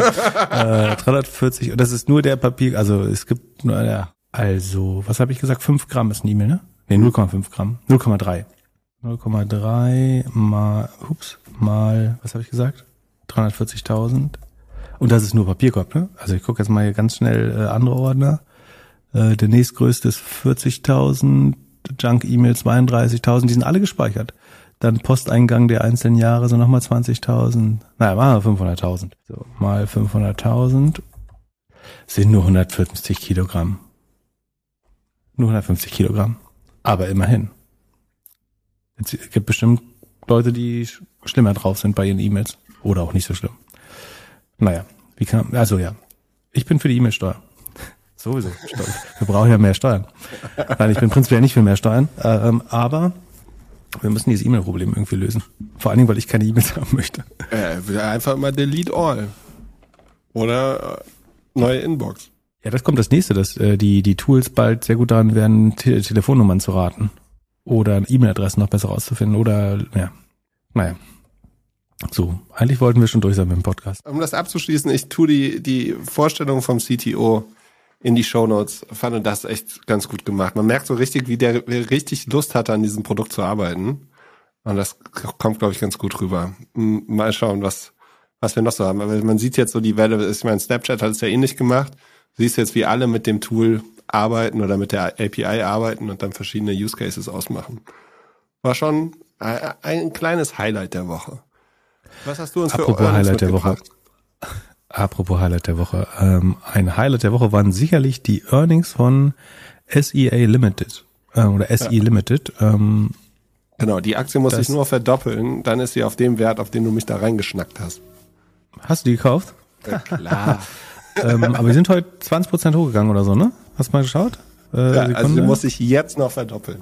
äh, 340, und das ist nur der Papier, also es gibt nur, ja, also, was habe ich gesagt? 5 Gramm ist ein E-Mail, ne? Ne, 0,5 Gramm. 0,3. 0,3 mal, ups, mal, was habe ich gesagt? 340.000. Und das ist nur Papierkorb, ne? Also ich gucke jetzt mal hier ganz schnell äh, andere Ordner. Äh, der nächstgrößte ist 40.000, Junk-E-Mail 32.000, die sind alle gespeichert. Dann Posteingang der einzelnen Jahre sind nochmal 20.000. Naja, machen wir 500.000. So, mal 500.000 sind nur 150 Kilogramm. Nur 150 Kilogramm. Aber immerhin. Es gibt bestimmt Leute, die schlimmer drauf sind bei ihren E-Mails. Oder auch nicht so schlimm. Naja, wie kann, also ja. Ich bin für die E-Mail-Steuer. Sowieso. Wir brauchen ja mehr Steuern. Nein, ich bin prinzipiell nicht für mehr Steuern. Ähm, aber wir müssen dieses E-Mail-Problem irgendwie lösen. Vor allen Dingen, weil ich keine E-Mails haben möchte. Äh, einfach mal delete all. Oder äh, neue Inbox. Ja, das kommt das nächste, dass äh, die, die Tools bald sehr gut daran werden, Te Telefonnummern zu raten. Oder E-Mail-Adressen noch besser auszufinden. Oder, ja. Naja. So, eigentlich wollten wir schon durch sein mit dem Podcast. Um das abzuschließen, ich tue die, die Vorstellung vom CTO in die Shownotes. Fand das echt ganz gut gemacht. Man merkt so richtig, wie der richtig Lust hatte, an diesem Produkt zu arbeiten. Und das kommt, glaube ich, ganz gut rüber. Mal schauen, was, was wir noch so haben. Aber man sieht jetzt so die Welle, ich meine, Snapchat hat es ja ähnlich gemacht. Du siehst jetzt, wie alle mit dem Tool arbeiten oder mit der API arbeiten und dann verschiedene Use Cases ausmachen. War schon ein kleines Highlight der Woche. Was hast du uns Apropos für Highlight der Woche. Apropos Highlight der Woche. Ähm, ein Highlight der Woche waren sicherlich die Earnings von SEA Limited äh, oder SE ja. Limited. Ähm, genau, die Aktie muss sich nur verdoppeln, dann ist sie auf dem Wert, auf den du mich da reingeschnackt hast. Hast du die gekauft? Ja, klar. <laughs> ähm, aber wir sind heute 20% hochgegangen oder so, ne? Hast du mal geschaut? Äh, ja, also sie muss sich jetzt noch verdoppeln.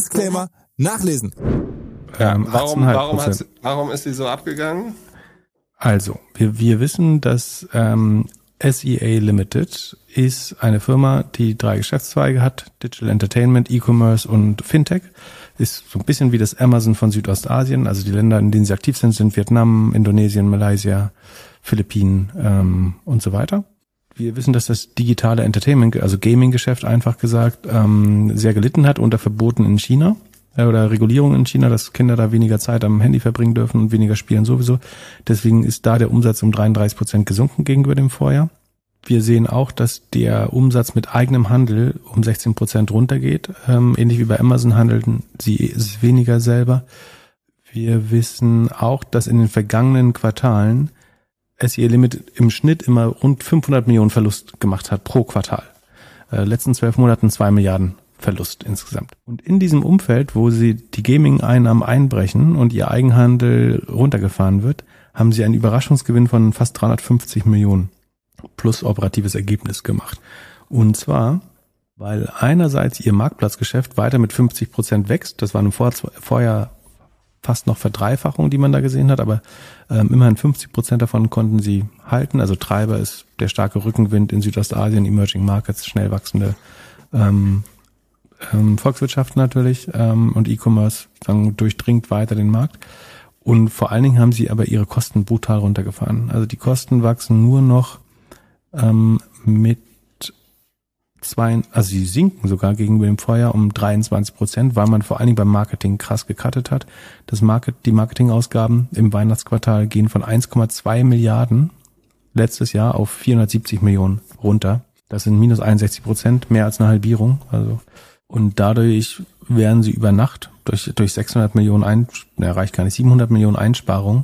Disclaimer nachlesen. Ähm, warum, warum, warum ist sie so abgegangen? Also, wir, wir wissen, dass ähm, SEA Limited ist eine Firma, die drei Geschäftszweige hat, Digital Entertainment, E-Commerce und Fintech. Ist so ein bisschen wie das Amazon von Südostasien. Also die Länder, in denen sie aktiv sind, sind Vietnam, Indonesien, Malaysia, Philippinen ähm, und so weiter. Wir wissen, dass das digitale Entertainment, also Gaming-Geschäft einfach gesagt, ähm, sehr gelitten hat unter Verboten in China äh, oder Regulierung in China, dass Kinder da weniger Zeit am Handy verbringen dürfen und weniger spielen sowieso. Deswegen ist da der Umsatz um 33 Prozent gesunken gegenüber dem Vorjahr. Wir sehen auch, dass der Umsatz mit eigenem Handel um 16 Prozent runtergeht. Ähm, ähnlich wie bei Amazon handelten sie es weniger selber. Wir wissen auch, dass in den vergangenen Quartalen SE Limit im Schnitt immer rund 500 Millionen Verlust gemacht hat pro Quartal. Äh, letzten zwölf Monaten zwei Milliarden Verlust insgesamt. Und in diesem Umfeld, wo sie die Gaming-Einnahmen einbrechen und ihr Eigenhandel runtergefahren wird, haben sie einen Überraschungsgewinn von fast 350 Millionen plus operatives Ergebnis gemacht. Und zwar, weil einerseits ihr Marktplatzgeschäft weiter mit 50 Prozent wächst. Das war im Vorjahr fast noch Verdreifachung, die man da gesehen hat, aber ähm, immerhin 50 Prozent davon konnten sie halten. Also Treiber ist der starke Rückenwind in Südostasien, Emerging Markets, schnell wachsende ähm, ähm, Volkswirtschaft natürlich ähm, und E-Commerce durchdringt weiter den Markt. Und vor allen Dingen haben sie aber ihre Kosten brutal runtergefahren. Also die Kosten wachsen nur noch ähm, mit zwei, also sie sinken sogar gegenüber dem Vorjahr um 23 Prozent, weil man vor allen Dingen beim Marketing krass gecuttet hat. Das Market, die Marketingausgaben im Weihnachtsquartal gehen von 1,2 Milliarden letztes Jahr auf 470 Millionen runter. Das sind minus 61 Prozent, mehr als eine Halbierung. Also und dadurch werden sie über Nacht durch durch 600 Millionen ein, ne, reicht gar nicht 700 Millionen Einsparung,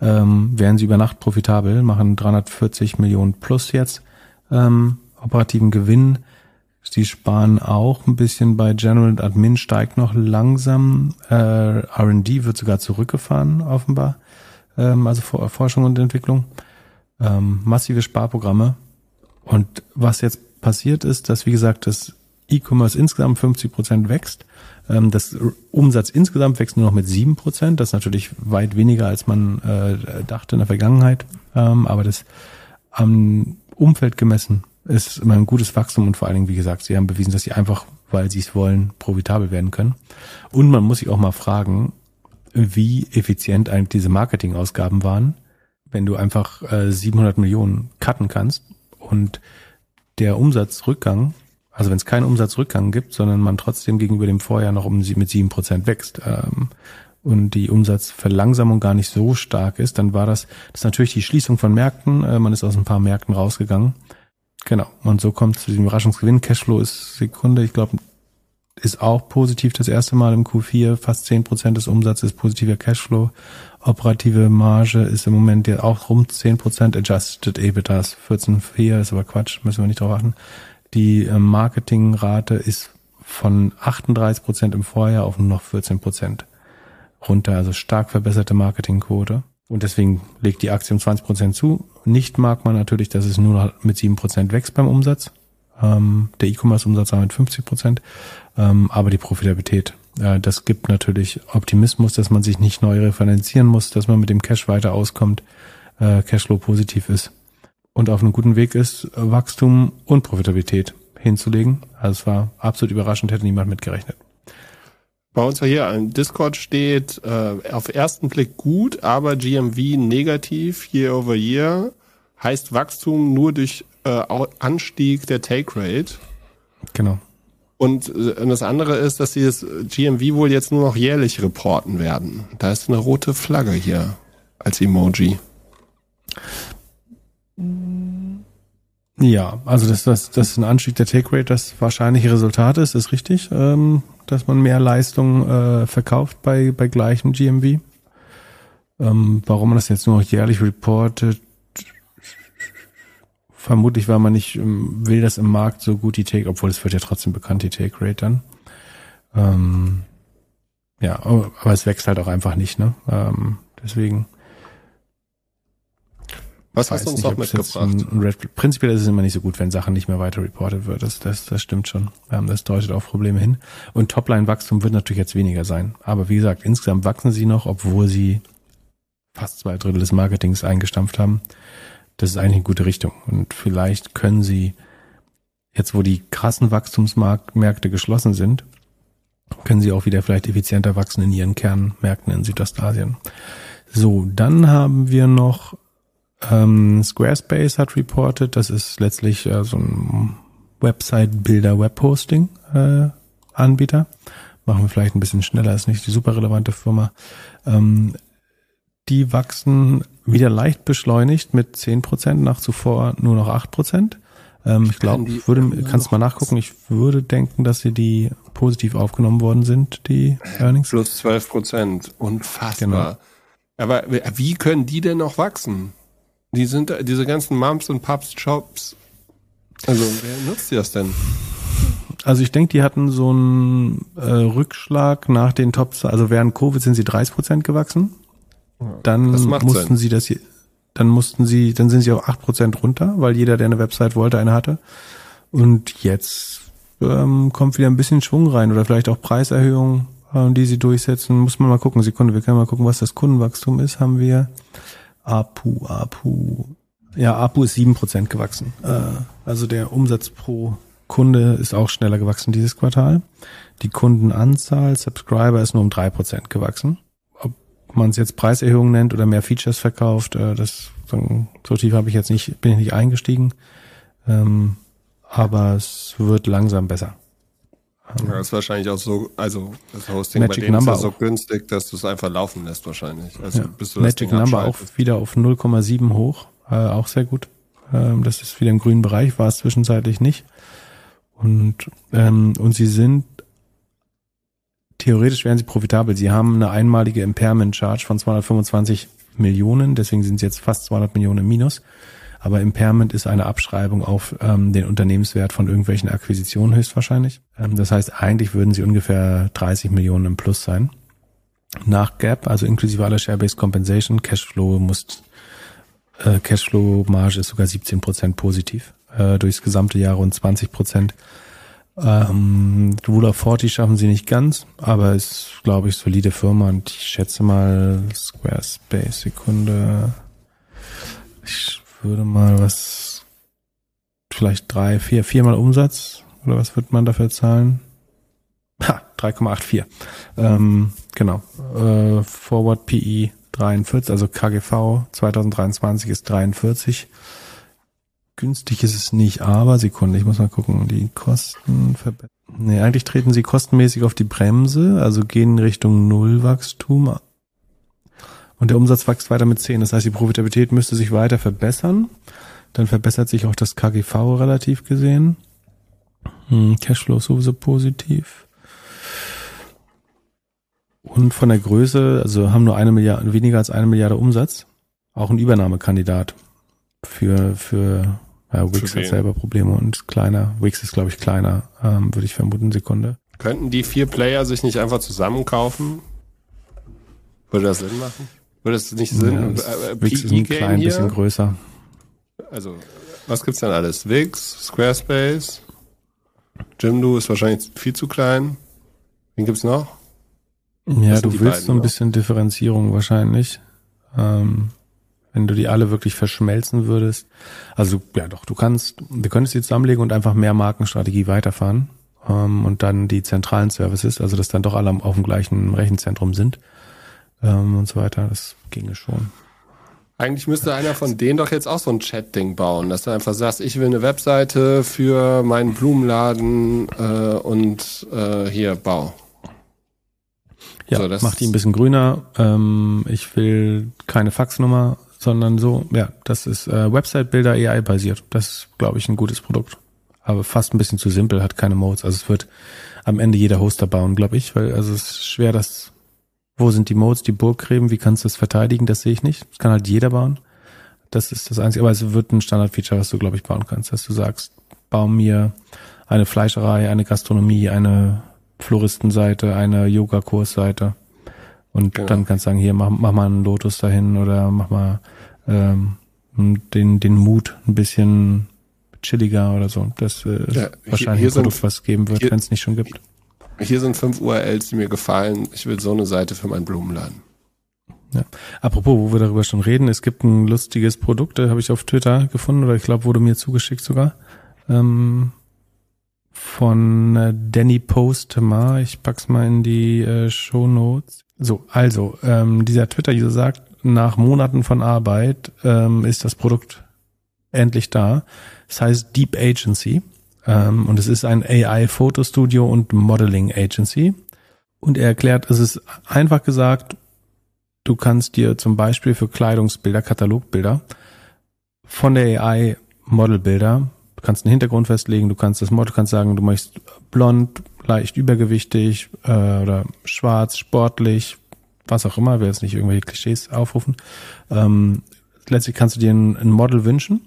ähm, werden sie über Nacht profitabel, machen 340 Millionen plus jetzt ähm, operativen Gewinn. Sie sparen auch ein bisschen bei General Admin, steigt noch langsam. Äh, R&D wird sogar zurückgefahren, offenbar. Ähm, also Forschung und Entwicklung. Ähm, massive Sparprogramme. Und was jetzt passiert ist, dass, wie gesagt, das E-Commerce insgesamt 50 Prozent wächst. Ähm, das Umsatz insgesamt wächst nur noch mit 7 Prozent. Das ist natürlich weit weniger, als man äh, dachte in der Vergangenheit. Ähm, aber das am Umfeld gemessen ist immer ein gutes Wachstum und vor allen Dingen, wie gesagt, sie haben bewiesen, dass sie einfach, weil sie es wollen, profitabel werden können. Und man muss sich auch mal fragen, wie effizient eigentlich diese Marketingausgaben waren, wenn du einfach äh, 700 Millionen cutten kannst und der Umsatzrückgang, also wenn es keinen Umsatzrückgang gibt, sondern man trotzdem gegenüber dem Vorjahr noch um mit sieben Prozent wächst ähm, und die Umsatzverlangsamung gar nicht so stark ist, dann war das, das ist natürlich die Schließung von Märkten. Äh, man ist aus ein paar Märkten rausgegangen Genau. Und so kommt zu diesem Überraschungsgewinn. Cashflow ist Sekunde, ich glaube, ist auch positiv das erste Mal im Q4. Fast zehn Prozent des Umsatzes positiver Cashflow. Operative Marge ist im Moment ja auch rum zehn Prozent. Adjusted EBITDA ist 14,4, ist aber Quatsch, müssen wir nicht drauf achten. Die äh, Marketingrate ist von 38 Prozent im Vorjahr auf nur noch 14 Prozent runter. Also stark verbesserte Marketingquote. Und deswegen legt die Aktie um 20 Prozent zu. Nicht mag man natürlich, dass es nur mit 7 Prozent wächst beim Umsatz. Ähm, der E-Commerce-Umsatz war mit 50 Prozent. Ähm, aber die Profitabilität, äh, das gibt natürlich Optimismus, dass man sich nicht neu refinanzieren muss, dass man mit dem Cash weiter auskommt, äh, Cashflow positiv ist und auf einem guten Weg ist, Wachstum und Profitabilität hinzulegen. Also es war absolut überraschend, hätte niemand mitgerechnet bei uns ja hier ein Discord steht, äh, auf ersten Blick gut, aber GMV negativ year over year heißt Wachstum nur durch äh, Anstieg der Take Rate. Genau. Und äh, das andere ist, dass sie das GMV wohl jetzt nur noch jährlich reporten werden. Da ist eine rote Flagge hier als Emoji. Ja, also das, das, das ist ein Anstieg der Take Rate, das wahrscheinliche Resultat ist, ist richtig. Ähm, dass man mehr Leistung äh, verkauft bei, bei gleichem GMV. Ähm, warum man das jetzt nur noch jährlich reportet, vermutlich, weil man nicht ähm, will, dass im Markt so gut die Take, obwohl es wird ja trotzdem bekannt, die Take Rate dann. Ähm, ja, aber es wächst halt auch einfach nicht, ne? Ähm, deswegen was hast du uns noch mitgebracht? Red, prinzipiell ist es immer nicht so gut, wenn Sachen nicht mehr weiter reported wird. Das, das, das stimmt schon. Ähm, das deutet auf Probleme hin. Und Topline-Wachstum wird natürlich jetzt weniger sein. Aber wie gesagt, insgesamt wachsen sie noch, obwohl sie fast zwei Drittel des Marketings eingestampft haben. Das ist eigentlich eine gute Richtung. Und vielleicht können sie jetzt, wo die krassen Wachstumsmärkte geschlossen sind, können sie auch wieder vielleicht effizienter wachsen in ihren Kernmärkten in Südostasien. So, dann haben wir noch ähm, Squarespace hat reported, das ist letztlich äh, so ein Website-Builder, Webhosting äh. Machen wir vielleicht ein bisschen schneller, ist nicht die super relevante Firma. Ähm, die wachsen wieder leicht beschleunigt mit 10%, nach zuvor nur noch 8%. Ähm, ich glaube, würde, kannst mal nachgucken, ich würde denken, dass sie die positiv aufgenommen worden sind, die Earnings. Plus 12%, unfassbar. Genau. Aber wie können die denn noch wachsen? Die sind diese ganzen Mums und Pubs Shops. Also wer nutzt das denn? Also ich denke, die hatten so einen äh, Rückschlag nach den Tops. Also während Covid sind sie 30 Prozent gewachsen. Dann mussten Sinn. sie das, dann mussten sie, dann sind sie auf 8 Prozent runter, weil jeder, der eine Website wollte, eine hatte. Und jetzt ähm, kommt wieder ein bisschen Schwung rein oder vielleicht auch Preiserhöhungen, äh, die sie durchsetzen. Muss man mal gucken. Sekunde, wir können mal gucken, was das Kundenwachstum ist. Haben wir APU, APU. Ja, APU ist sieben Prozent gewachsen. Äh, also der Umsatz pro Kunde ist auch schneller gewachsen dieses Quartal. Die Kundenanzahl, Subscriber ist nur um drei Prozent gewachsen. Ob man es jetzt Preiserhöhung nennt oder mehr Features verkauft, äh, das so tief habe ich jetzt nicht, bin ich nicht eingestiegen. Ähm, aber es wird langsam besser. Ja, ist wahrscheinlich auch so, also das Hosting Magic bei denen Number ist ja so günstig, dass du es einfach laufen lässt wahrscheinlich. Also Ja. bis du das Magic Ding Number auch wieder auf 0,7 hoch, äh, auch sehr gut. Ähm, das ist wieder im grünen Bereich, war es zwischenzeitlich nicht. Und, ähm, und sie sind, theoretisch wären sie profitabel. Sie haben eine einmalige Impairment Charge von 225 Millionen, deswegen sind sie jetzt fast 200 Millionen im Minus. Aber Impairment ist eine Abschreibung auf ähm, den Unternehmenswert von irgendwelchen Akquisitionen höchstwahrscheinlich. Ähm, das heißt, eigentlich würden sie ungefähr 30 Millionen im Plus sein. Nach Gap, also inklusive aller Share-Based Compensation, Cashflow muss, äh, Cashflow-Marge ist sogar 17 Prozent positiv, äh, durchs gesamte Jahr rund 20 Prozent. Ähm, Rule of 40 schaffen sie nicht ganz, aber ist, glaube ich, solide Firma und ich schätze mal Squarespace, Sekunde. Ich würde mal was, vielleicht drei, vier, viermal Umsatz oder was wird man dafür zahlen? Ha, 3,84. Ähm, genau. Äh, Forward PE 43, also KGV 2023 ist 43. Günstig ist es nicht, aber Sekunde, ich muss mal gucken, die Kosten verbessern. Nee, eigentlich treten sie kostenmäßig auf die Bremse, also gehen Richtung Nullwachstum. Und der Umsatz wächst weiter mit 10. Das heißt, die Profitabilität müsste sich weiter verbessern. Dann verbessert sich auch das KGV relativ gesehen. Hm, Cashflow ist sowieso positiv. Und von der Größe, also haben nur eine Milliarde, weniger als eine Milliarde Umsatz. Auch ein Übernahmekandidat für, für, ja, Wix Für hat selber Probleme und kleiner. Wix ist, glaube ich, kleiner, ähm, würde ich vermuten, Sekunde. Könnten die vier Player sich nicht einfach zusammenkaufen? Würde das Sinn machen? Würde es nicht Sinn? Ja, äh, das äh, Wix ist PE ein klein bisschen größer. Also, was gibt's denn alles? Wix, Squarespace, Jimdo ist wahrscheinlich viel zu klein. Wen gibt's noch? Ja, Das du willst beiden so ein bisschen Differenzierung wahrscheinlich. Ähm, wenn du die alle wirklich verschmelzen würdest. Also ja doch, du kannst, wir könntest die zusammenlegen und einfach mehr Markenstrategie weiterfahren. Ähm, und dann die zentralen Services, also dass dann doch alle auf dem gleichen Rechenzentrum sind. Ähm, und so weiter. Das ginge schon. Eigentlich müsste einer von denen doch jetzt auch so ein Chat-Ding bauen, dass du einfach sagst, ich will eine Webseite für meinen Blumenladen äh, und äh, hier bau. Ja, So, das- mach die ein bisschen grüner. Ähm, ich will keine Faxnummer, sondern so, ja, das ist äh, Website-Builder AI basiert. Das ist, glaube ich, ein gutes Produkt. Aber fast ein bisschen zu simpel, hat keine Modes. Also es wird am Ende jeder Hoster bauen, glaube ich, weil also es ist schwer, das, wo sind die Modes, die Burggräben, wie kannst du das verteidigen, das sehe ich nicht. Das kann halt jeder bauen. Das ist das Einzige, aber es wird ein Standardfeature, was du, glaube ich, bauen kannst, dass du sagst, bau mir eine Fleischerei, eine Gastronomie, eine Floristenseite, eine Yoga-Kursseite. Und Genau. dann kannst du sagen, hier, mach, mach mal einen Lotus dahin oder mach mal ähm, den, den Mut ein bisschen chilliger oder so. Das äh, ist Ja, wahrscheinlich hier ein Produkt, sind- was es geben wird, wenn es nicht schon gibt. Hier sind fünf URLs, die mir gefallen. Ich will so eine Seite für meinen Blumenladen. Apropos, wo wir darüber schon reden, es gibt ein lustiges Produkt, das habe ich auf Twitter gefunden, oder ich glaube, wurde mir zugeschickt sogar. Ähm, von äh, Danny Postma. Ich pack's mal in die äh, Show Notes. So, also, ähm, dieser Twitter-User sagt, nach Monaten von Arbeit ähm, ist das Produkt endlich da. Es heißt Deep Agency ähm, und es ist ein AI-Fotostudio und Modeling Agency. Und er erklärt, es ist einfach gesagt, du kannst dir zum Beispiel für Kleidungsbilder, Katalogbilder von der AI Modelbilder, du kannst einen Hintergrund festlegen, du kannst das Model, kannst sagen, du möchtest blond, leicht übergewichtig äh, oder schwarz, sportlich, was auch immer, will jetzt nicht irgendwelche Klischees aufrufen. Ähm, letztlich kannst du dir ein, ein Model wünschen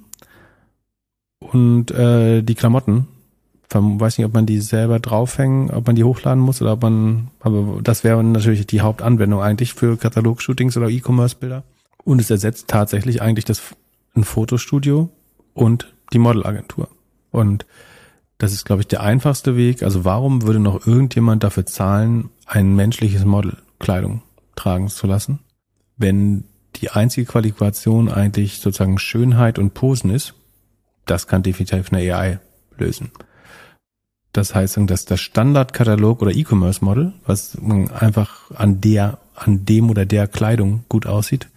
und äh, die Klamotten weiß nicht, ob man die selber draufhängen, ob man die hochladen muss oder ob man, aber das wäre natürlich die Hauptanwendung eigentlich für Katalogshootings oder E-Commerce-Bilder. Und es ersetzt tatsächlich eigentlich das ein Fotostudio und die Modelagentur. Und das ist, glaube ich, der einfachste Weg. Also warum würde noch irgendjemand dafür zahlen, ein menschliches Model Kleidung tragen zu lassen, wenn die einzige Qualifikation eigentlich sozusagen Schönheit und Posen ist? Das kann definitiv eine AI lösen. Das heißt, dass das Standardkatalog oder E-Commerce-Model, was einfach an der, an dem oder der Kleidung gut aussieht,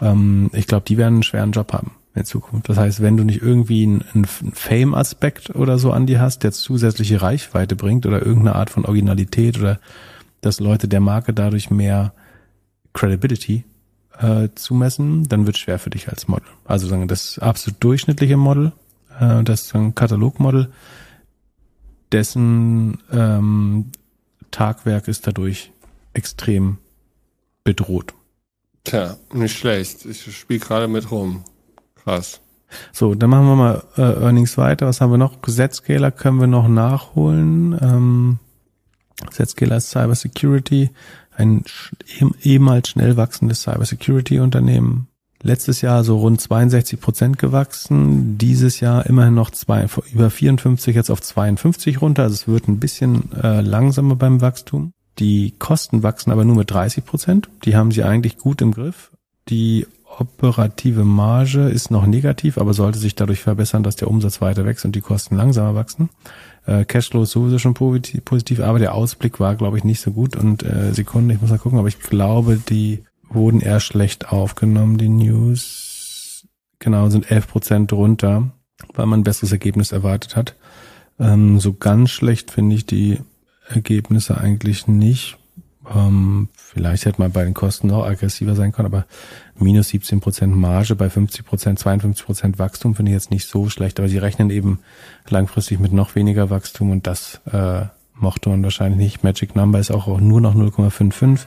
ähm, ich glaube, die werden einen schweren Job haben in Zukunft. Das heißt, wenn du nicht irgendwie einen Fame-Aspekt oder so an dir hast, der zusätzliche Reichweite bringt oder irgendeine Art von Originalität oder dass Leute der Marke dadurch mehr Credibility äh, zumessen, dann wird es schwer für dich als Model. Also sagen das absolut durchschnittliche Model, äh, das ein Katalogmodel, dessen ähm, Tagwerk ist dadurch extrem bedroht. Tja, nicht schlecht. Ich spiele gerade mit rum. Krass. So, dann machen wir mal äh, Earnings weiter. Was haben wir noch? Z-Scaler können wir noch nachholen. Ähm, Z-Scaler ist Cyber Security, ein ehemals schnell wachsendes Cyber Security Unternehmen. Letztes Jahr so rund 62 Prozent gewachsen, dieses Jahr immerhin noch zwei, über 54 jetzt auf 52 runter, also es wird ein bisschen äh, langsamer beim Wachstum. Die Kosten wachsen aber nur mit 30 Prozent, die haben sie eigentlich gut im Griff. Die operative Marge ist noch negativ, aber sollte sich dadurch verbessern, dass der Umsatz weiter wächst und die Kosten langsamer wachsen. Äh, Cashflow ist sowieso schon positiv, aber der Ausblick war, glaube ich, nicht so gut. Und äh, Sekunden, ich muss mal gucken, aber ich glaube, die wurden eher schlecht aufgenommen, die News. Genau, sind 11 Prozent drunter, weil man ein besseres Ergebnis erwartet hat. Ähm, so ganz schlecht finde ich die Ergebnisse eigentlich nicht. Ähm, vielleicht hätte man bei den Kosten noch aggressiver sein können, aber minus 17 Prozent Marge bei 50 Prozent, 52 Prozent Wachstum finde ich jetzt nicht so schlecht, aber sie rechnen eben langfristig mit noch weniger Wachstum und das äh, mochte man wahrscheinlich nicht. Magic Number ist auch, nur noch 0,55.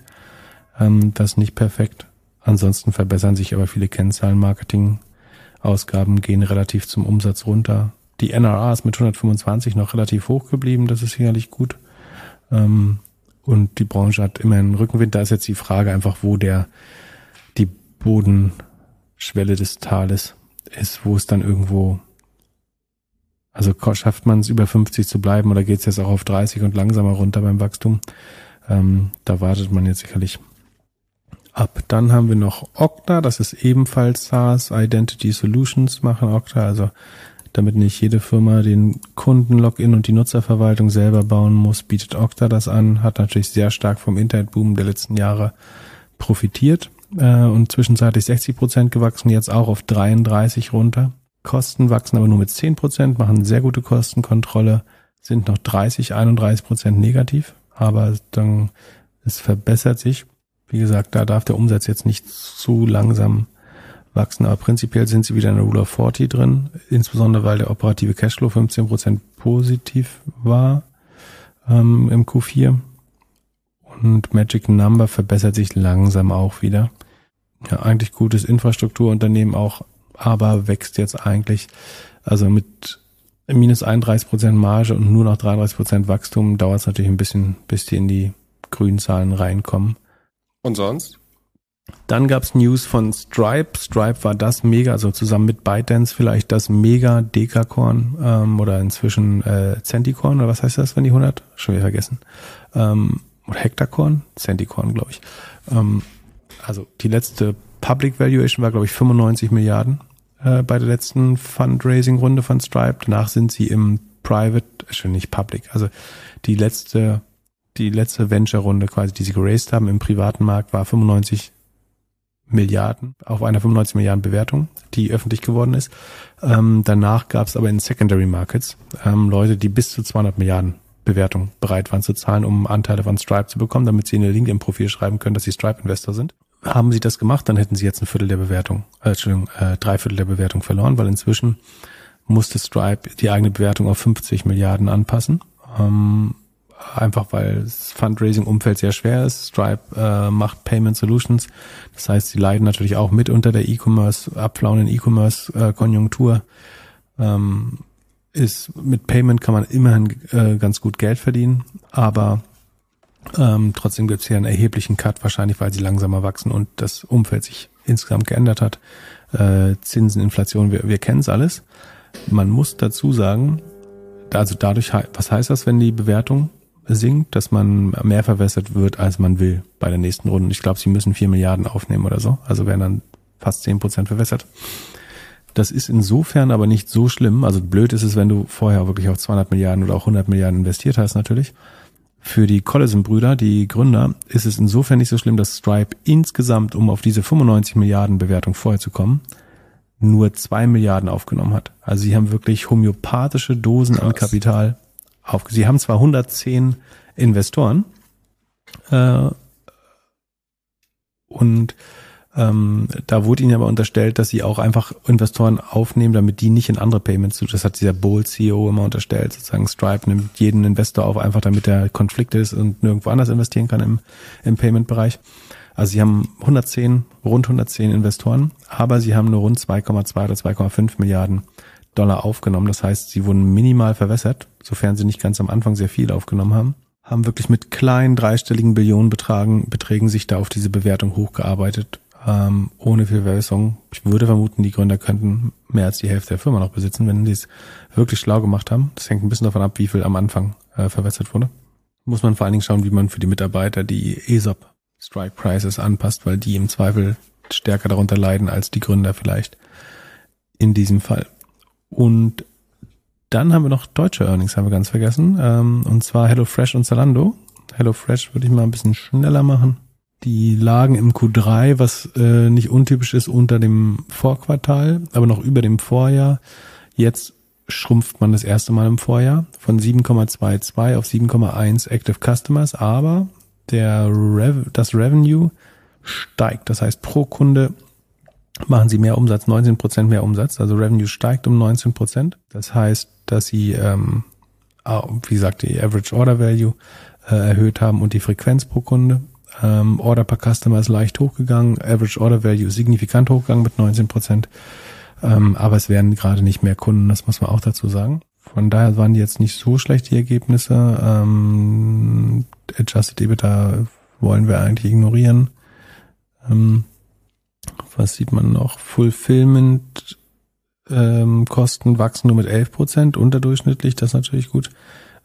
Ähm, das ist nicht perfekt. Ansonsten verbessern sich aber viele Kennzahlen. Marketing-Ausgaben gehen relativ zum Umsatz runter. Die NRA ist mit 125 noch relativ hoch geblieben. Das ist sicherlich gut. Ähm, und die Branche hat immer einen Rückenwind. Da ist jetzt die Frage einfach, wo der, die Bodenschwelle des Tales ist, wo es dann irgendwo, also schafft man es über 50 zu bleiben oder geht es jetzt auch auf 30 und langsamer runter beim Wachstum? Ähm, da wartet man jetzt sicherlich ab. Dann haben wir noch Okta, das ist ebenfalls SaaS Identity Solutions machen Okta, also damit nicht jede Firma den Kunden-Login und die Nutzerverwaltung selber bauen muss, bietet Okta das an, hat natürlich sehr stark vom Internetboom der letzten Jahre profitiert äh, und zwischenzeitlich 60 Prozent gewachsen, jetzt auch auf 33 runter. Kosten wachsen aber nur mit 10 Prozent, machen sehr gute Kostenkontrolle, sind noch 30, 31 Prozent negativ, aber dann es verbessert sich. Wie gesagt, da darf der Umsatz jetzt nicht zu langsam wachsen, aber prinzipiell sind sie wieder in der Rule of 40 drin, insbesondere weil der operative Cashflow 15% positiv war ähm, im Q4 und Magic Number verbessert sich langsam auch wieder. Ja, eigentlich gutes Infrastrukturunternehmen auch, aber wächst jetzt eigentlich, also mit minus 31% Marge und nur noch 33% Wachstum dauert es natürlich ein bisschen, bis die in die grünen Zahlen reinkommen. Und sonst? Dann gab's News von Stripe. Stripe war das mega, also zusammen mit ByteDance vielleicht das mega Dekakorn ähm, oder inzwischen äh, Centicorn oder was heißt das, wenn die 100? Schon wieder vergessen. Ähm, oder Hektakorn? Centicorn, glaube ich. Ähm, also die letzte Public Valuation war, glaube ich, 95 Milliarden äh, bei der letzten Fundraising-Runde von Stripe. Danach sind sie im Private, schon nicht Public, also die letzte die letzte Venture-Runde quasi, die sie geraced haben im privaten Markt, war 95 Milliarden auf einer 95 Milliarden Bewertung, die öffentlich geworden ist. Ähm, danach gab es aber in Secondary Markets ähm, Leute, die bis zu 200 Milliarden Bewertung bereit waren zu zahlen, um Anteile von Stripe zu bekommen, damit sie in ihr LinkedIn-Profil schreiben können, dass sie Stripe-Investor sind. Haben sie das gemacht, dann hätten sie jetzt ein Viertel der Bewertung, äh, Entschuldigung, äh, drei Viertel der Bewertung verloren, weil inzwischen musste Stripe die eigene Bewertung auf 50 Milliarden anpassen. Ähm, einfach weil das Fundraising-Umfeld sehr schwer ist. Stripe äh, macht Payment Solutions. Das heißt, sie leiden natürlich auch mit unter der E-Commerce, abflauenden E-Commerce-Konjunktur. Ähm, ist mit Payment kann man immerhin äh, ganz gut Geld verdienen, aber ähm, trotzdem gibt es hier einen erheblichen Cut, wahrscheinlich weil sie langsamer wachsen und das Umfeld sich insgesamt geändert hat. Äh, Zinsen, Inflation, wir, wir kennen es alles. Man muss dazu sagen, also dadurch, was heißt das, wenn die Bewertung sinkt, dass man mehr verwässert wird, als man will bei der nächsten Runde. Ich glaube, sie müssen vier Milliarden aufnehmen oder so. Also werden dann fast zehn Prozent verwässert. Das ist insofern aber nicht so schlimm. Also blöd ist es, wenn du vorher wirklich auf 200 Milliarden oder auch 100 Milliarden investiert hast natürlich. Für die Collison-Brüder, die Gründer, ist es insofern nicht so schlimm, dass Stripe insgesamt, um auf diese 95 Milliarden Bewertung vorher zu kommen, nur zwei Milliarden aufgenommen hat. Also sie haben wirklich homöopathische Dosen Krass. an Kapital auf. Sie haben zwar 110 Investoren äh, und ähm, da wurde ihnen aber unterstellt, dass sie auch einfach Investoren aufnehmen, damit die nicht in andere Payments zu. Das hat dieser Bold CEO immer unterstellt. Sozusagen Stripe nimmt jeden Investor auf, einfach damit der Konflikt ist und nirgendwo anders investieren kann im, im Payment-Bereich. Also sie haben 110, rund 110 Investoren, aber sie haben nur rund 2,2 oder 2,5 Milliarden Dollar aufgenommen. Das heißt, sie wurden minimal verwässert, sofern sie nicht ganz am Anfang sehr viel aufgenommen haben haben wirklich mit kleinen dreistelligen Billionenbeträgen Beträgen sich da auf diese Bewertung hochgearbeitet ähm, ohne viel Verwässerung. Ich würde vermuten, die Gründer könnten mehr als die Hälfte der Firma noch besitzen, wenn sie es wirklich schlau gemacht haben. Das hängt ein bisschen davon ab, wie viel am Anfang äh, verwässert wurde. Muss man vor allen Dingen schauen, wie man für die Mitarbeiter die ESOP Strike Prices anpasst, weil die im Zweifel stärker darunter leiden als die Gründer vielleicht in diesem Fall. Und dann haben wir noch deutsche Earnings, haben wir ganz vergessen. Ähm, und zwar HelloFresh und Zalando. HelloFresh würde ich mal ein bisschen schneller machen. Die lagen im Q3, was äh, nicht untypisch ist, unter dem Vorquartal, aber noch über dem Vorjahr. Jetzt schrumpft man das erste Mal im Vorjahr von 7,22 auf 7,1 Active Customers, aber der Rev das Revenue steigt. Das heißt, pro Kunde machen sie mehr Umsatz, 19 Prozent mehr Umsatz. Also Revenue steigt um 19 Prozent. Das heißt, dass sie, ähm, wie gesagt, die Average Order Value äh, erhöht haben und die Frequenz pro Kunde. Ähm, Order per Customer ist leicht hochgegangen, Average Order Value signifikant hochgegangen mit 19 Prozent. Ähm, aber es werden gerade nicht mehr Kunden, das muss man auch dazu sagen. Von daher waren die jetzt nicht so schlecht, die Ergebnisse. Ähm, Adjusted EBITDA wollen wir eigentlich ignorieren. Ähm, was sieht man noch? Fulfillment ähm, Kosten wachsen nur mit 11 Prozent, unterdurchschnittlich, das ist natürlich gut.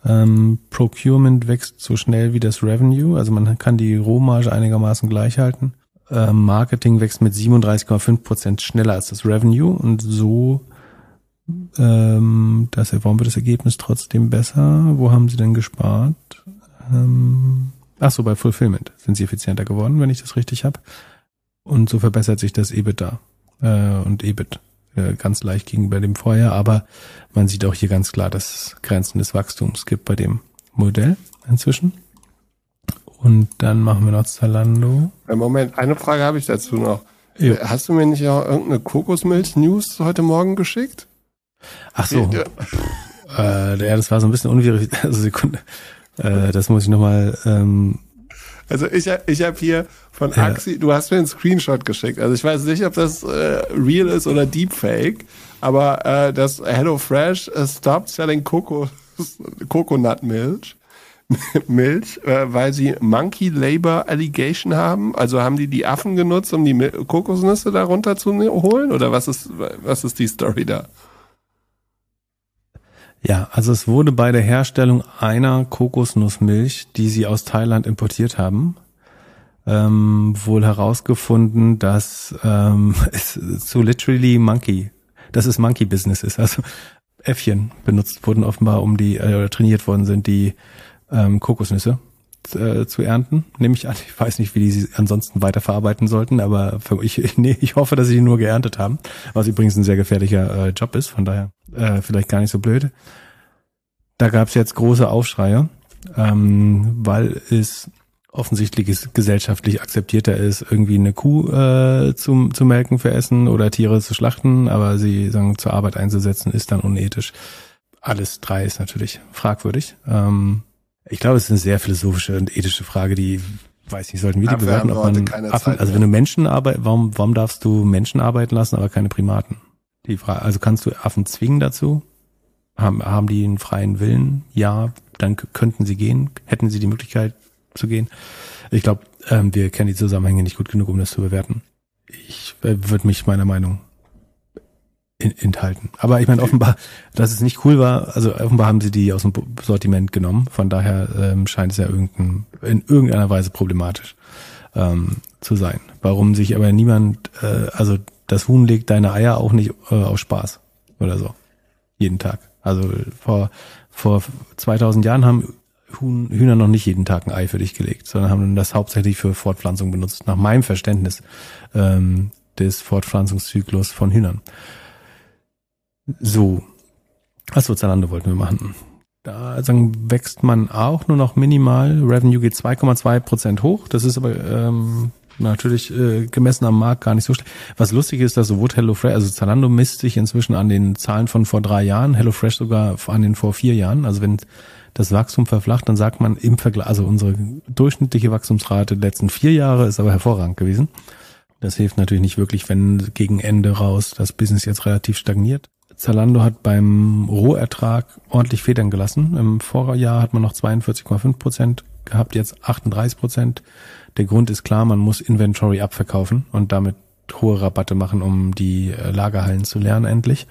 Ähm, Procurement wächst so schnell wie das Revenue, also man kann die Rohmarge einigermaßen gleich halten. Ähm, Marketing wächst mit 37,5 Prozent schneller als das Revenue und so ähm, das, warum wird das Ergebnis trotzdem besser? Wo haben sie denn gespart? Ähm, ach so, bei Fulfillment sind sie effizienter geworden, wenn ich das richtig habe. Und so verbessert sich das EBITDA äh, und EBIT äh, ganz leicht gegenüber dem Vorjahr, aber man sieht auch hier ganz klar, dass es Grenzen des Wachstums gibt bei dem Modell inzwischen. Und dann machen wir noch Zalando. Moment, eine Frage habe ich dazu noch. Jo. Äh, hast du mir nicht auch irgendeine Kokosmilch-News heute Morgen geschickt? Ach so. Äh, ja, das war so ein bisschen unwirrig. <laughs> Also Sekunde. Äh, das muss ich nochmal ähm, also ich, ich habe hier von ja. Axi, du hast mir einen Screenshot geschickt. Also ich weiß nicht, ob das äh, real ist oder Deepfake, aber äh, das HelloFresh uh, stopped selling Coco, <laughs> Coconut Milk. <laughs> Milch, äh, weil sie Monkey Labor Allegation haben. Also haben die die Affen genutzt, um die Mil Kokosnüsse darunter zu holen? Oder was ist, was ist die Story da? Ja, also es wurde bei der Herstellung einer Kokosnussmilch, die sie aus Thailand importiert haben, ähm, wohl herausgefunden, dass ähm, <laughs> es so literally Monkey, dass es Monkey Business ist. Also Äffchen benutzt wurden offenbar, um die äh, trainiert worden sind, die ähm, Kokosnüsse äh, zu ernten. Nehme ich an. <laughs> Ich weiß nicht, wie die sie ansonsten weiterverarbeiten sollten, aber für, ich, <laughs> nee, ich hoffe, dass sie die nur geerntet haben, was übrigens ein sehr gefährlicher äh, Job ist. Von daher äh, vielleicht gar nicht so blöd. Da gab es jetzt große Aufschreie, ähm, weil es offensichtlich gesellschaftlich akzeptierter ist, irgendwie eine Kuh äh, zu, zu melken für Essen oder Tiere zu schlachten, aber sie sagen, zur Arbeit einzusetzen, ist dann unethisch. Alles drei ist natürlich fragwürdig. Ähm, ich glaube, es ist eine sehr philosophische und ethische Frage, die weiß nicht, sollten wir die bewerten, ob man Affen, also wenn du Menschen arbeiten, warum, warum darfst du Menschen arbeiten lassen, aber keine Primaten? Die Frage, also kannst du Affen zwingen dazu? Haben, haben die einen freien Willen? Ja, dann könnten sie gehen, hätten sie die Möglichkeit zu gehen. Ich glaube, ähm, wir kennen die Zusammenhänge nicht gut genug, um das zu bewerten. Ich äh, würde mich meiner Meinung in, enthalten. Aber ich meine, offenbar, dass es nicht cool war, also offenbar haben sie die aus dem Sortiment genommen. Von daher ähm, scheint es ja irgendein, in irgendeiner Weise problematisch ähm, zu sein. Warum sich aber niemand, äh, also das Huhn legt deine Eier auch nicht äh, aus Spaß oder so. Jeden Tag. Also vor, vor 2000 Jahren haben Huhn, Hühner noch nicht jeden Tag ein Ei für dich gelegt, sondern haben das hauptsächlich für Fortpflanzung benutzt. Nach meinem Verständnis ähm, des Fortpflanzungszyklus von Hühnern. So. Achso, Zalando wollten wir machen. Da sagen, wächst man auch nur noch minimal. Revenue geht 2,2 Prozent hoch. Das ist aber ähm, natürlich äh, gemessen am Markt gar nicht so schlecht. Was lustig ist, dass sowohl HelloFresh, also Zalando misst sich inzwischen an den Zahlen von vor drei Jahren, HelloFresh sogar an den vor vier Jahren. Also wenn das Wachstum verflacht, dann sagt man im Vergleich, also unsere durchschnittliche Wachstumsrate der letzten vier Jahre ist aber hervorragend gewesen. Das hilft natürlich nicht wirklich, wenn gegen Ende raus das Business jetzt relativ stagniert. Zalando hat beim Rohertrag ordentlich Federn gelassen. Im Vorjahr hat man noch 42,5 Prozent gehabt, jetzt 38 Prozent. Der Grund ist klar, man muss Inventory abverkaufen und damit hohe Rabatte machen, um die äh, Lagerhallen zu lernen endlich.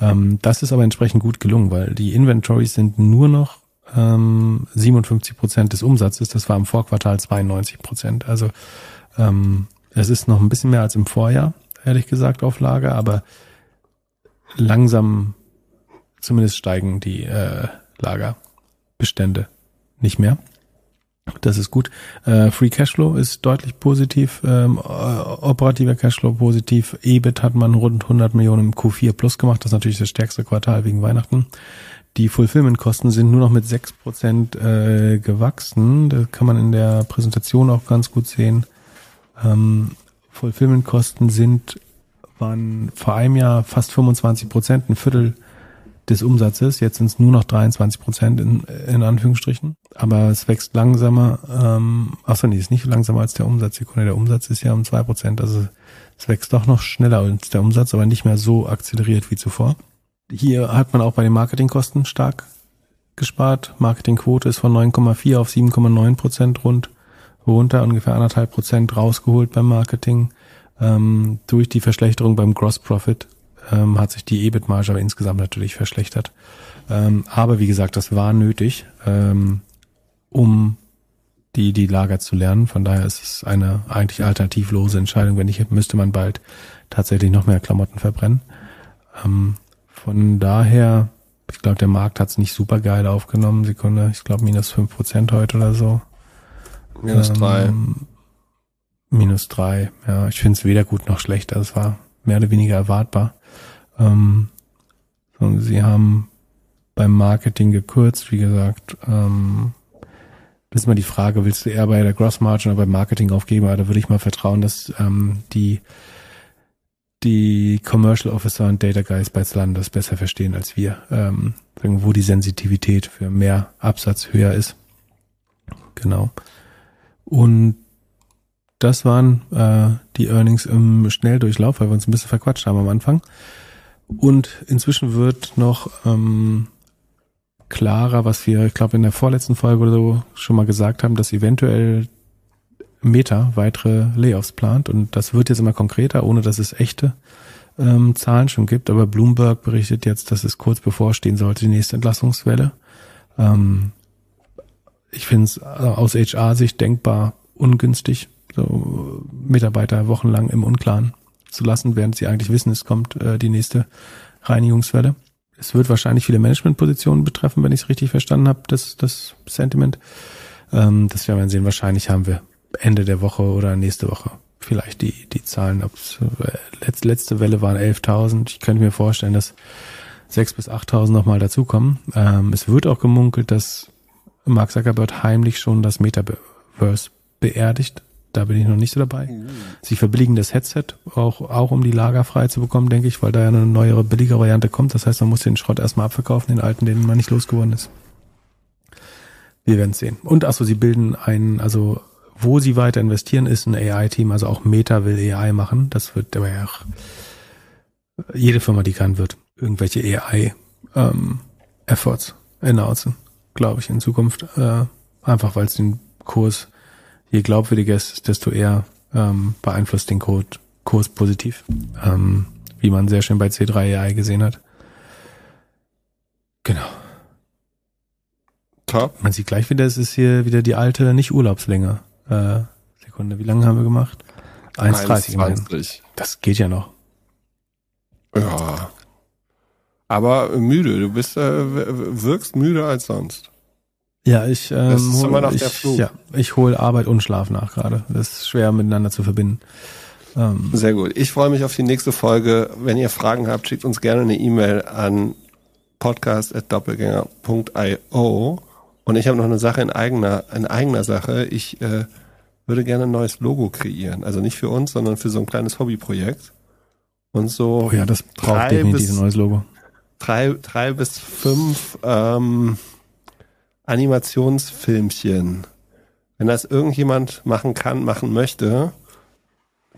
Ähm, das ist aber entsprechend gut gelungen, weil die Inventories sind nur noch ähm, 57 Prozent des Umsatzes. Das war im Vorquartal 92 Prozent. Also ähm, es ist noch ein bisschen mehr als im Vorjahr, ehrlich gesagt, auf Lager, aber langsam zumindest steigen die äh, Lagerbestände nicht mehr. Das ist gut. Äh, Free Cashflow ist deutlich positiv, ähm, operativer Cashflow positiv. EBIT hat man rund 100 Millionen im Q4 plus gemacht. Das ist natürlich das stärkste Quartal wegen Weihnachten. Die Fulfillment-Kosten sind nur noch mit 6% äh, gewachsen. Das kann man in der Präsentation auch ganz gut sehen. Ähm, Fulfillment-Kosten sind waren vor einem Jahr fast 25 Prozent, ein Viertel des Umsatzes. Jetzt sind es nur noch 23 Prozent in, in Anführungsstrichen. Aber es wächst langsamer. Ähm, achso, nee, ist nicht langsamer als der Umsatz. Sekunde, der Umsatz ist ja um zwei Prozent. Also es wächst doch noch schneller als der Umsatz, aber nicht mehr so akzeleriert wie zuvor. Hier hat man auch bei den Marketingkosten stark gespart. Marketingquote ist von 9,4 auf 7,9 Prozent rund runter, ungefähr anderthalb Prozent rausgeholt beim Marketing. Ähm, durch die Verschlechterung beim Gross Profit ähm, hat sich die EBIT-Marge aber insgesamt natürlich verschlechtert. Ähm, aber wie gesagt, das war nötig, ähm, um die, die Lager zu lernen. Von daher ist es eine eigentlich alternativlose Entscheidung. Wenn nicht, müsste man bald tatsächlich noch mehr Klamotten verbrennen. Ähm, von daher, ich glaube, der Markt hat es nicht super geil aufgenommen. Sekunde, ich glaube minus fünf Prozent heute oder so. Minus drei. Ähm, minus drei. Ja, ich finde es weder gut noch schlecht. Also es war mehr oder weniger erwartbar. Ähm, sie haben beim Marketing gekürzt, wie gesagt. Ähm, das ist mal die Frage, willst du eher bei der Gross Margin oder beim Marketing aufgeben? Aber da würde ich mal vertrauen, dass ähm, die die Commercial Officer und Data Guys bei Zalando das besser verstehen als wir, ähm, wo die Sensitivität für mehr Absatz höher ist. Genau. Und das waren äh, die Earnings im Schnelldurchlauf, weil wir uns ein bisschen verquatscht haben am Anfang. Und inzwischen wird noch ähm, klarer, was wir, ich glaube, in der vorletzten Folge oder so schon mal gesagt haben, dass eventuell Meta weitere Layoffs plant. Und das wird jetzt immer konkreter, ohne dass es echte ähm, Zahlen schon gibt. Aber Bloomberg berichtet jetzt, dass es kurz bevorstehen sollte, die nächste Entlassungswelle. Ähm, ich finde es aus HR-Sicht denkbar ungünstig, so Mitarbeiter wochenlang im Unklaren zu lassen, während sie eigentlich wissen, es kommt äh, die nächste Reinigungswelle. Es wird wahrscheinlich viele Managementpositionen betreffen, wenn ich es richtig verstanden habe, das, das Sentiment. Ähm, das werden wir sehen. Wahrscheinlich haben wir Ende der Woche oder nächste Woche vielleicht die, die Zahlen. Ob's, äh, letzte, letzte Welle waren 11.000. Ich könnte mir vorstellen, dass 6.000 bis 8.000 nochmal dazukommen. Ähm, es wird auch gemunkelt, dass Mark Zuckerberg heimlich schon das Metaverse beerdigt da bin ich noch nicht so dabei. Mhm. Sie verbilligen das Headset, auch, auch um die Lager frei zu bekommen, denke ich, weil da ja eine neuere, billige Variante kommt. Das heißt, man muss den Schrott erstmal abverkaufen, den alten, den man nicht losgeworden ist. Wir werden sehen. Und achso, sie bilden einen, also wo sie weiter investieren, ist ein AI-Team, also auch Meta will AI machen. Das wird aber ja auch jede Firma, die kann, wird irgendwelche AI-Efforts ähm, announcen, glaube ich, in Zukunft. Äh, einfach weil es den Kurs je glaubwürdiger es ist, desto eher ähm, beeinflusst den Code, Kurs positiv, ähm, wie man sehr schön bei C3 AI gesehen hat. Genau. Top. Man sieht gleich wieder, es ist hier wieder die alte, nicht Urlaubslänge. Äh, Sekunde, wie lange haben wir gemacht? 1,30. Das geht ja noch. Ja. Aber müde, du bist äh, wirkst müde als sonst. Ja, ich, ähm, das ist immer noch ich, der Flug. Ja, ich hole Arbeit und Schlaf nach gerade. Das ist schwer miteinander zu verbinden. Ähm, Sehr gut. Ich freue mich auf die nächste Folge. Wenn ihr Fragen habt, schickt uns gerne eine E-Mail an podcast.doppelgänger.io. Und ich habe noch eine Sache in eigener, in eigener Sache. Ich äh, würde gerne ein neues Logo kreieren. Also nicht für uns, sondern für so ein kleines Hobbyprojekt. Und so oh ja, das braucht definitiv ein neues Logo. drei, drei bis fünf ähm, Animationsfilmchen. Wenn das irgendjemand machen kann, machen möchte,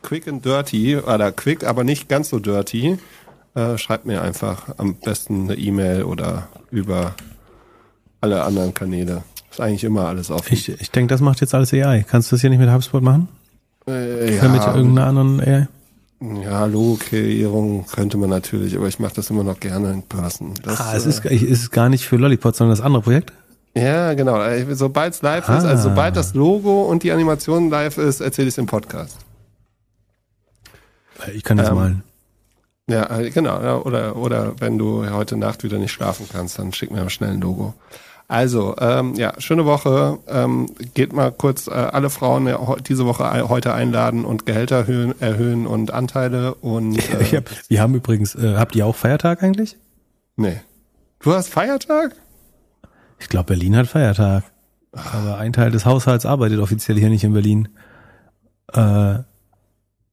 quick and dirty, oder quick, aber nicht ganz so dirty, äh, schreibt mir einfach am besten eine E-Mail oder über alle anderen Kanäle. Ist eigentlich immer alles offen. Ich, ich denke, das macht jetzt alles AI. Kannst du das hier nicht mit HubSpot machen? äh, Ja. Mit irgendeiner anderen AI? ja, Logo-Kreierung könnte man natürlich, aber ich mache das immer noch gerne in Person. Das, Ah, es äh, ist, es ist gar nicht für Lollipop, sondern das andere Projekt? Ja, genau. Äh, Sobald es live Ah. ist, also sobald das Logo und die Animation live ist, erzähle ich es im Podcast. Ich kann das Ähm, malen. Ja, äh, genau. Oder, oder wenn du heute Nacht wieder nicht schlafen kannst, dann schick mir schnell ein Logo. Also, ähm, ja, schöne Woche. Ähm, geht mal kurz äh, alle Frauen diese Woche heute einladen und Gehälter erhöhen, erhöhen und Anteile und äh, Ich hab, wir haben übrigens, äh, habt ihr auch Feiertag eigentlich? nee. Du hast Feiertag? Ich glaube, Berlin hat Feiertag. Aber ein Teil des Haushalts arbeitet offiziell hier nicht in Berlin. Äh,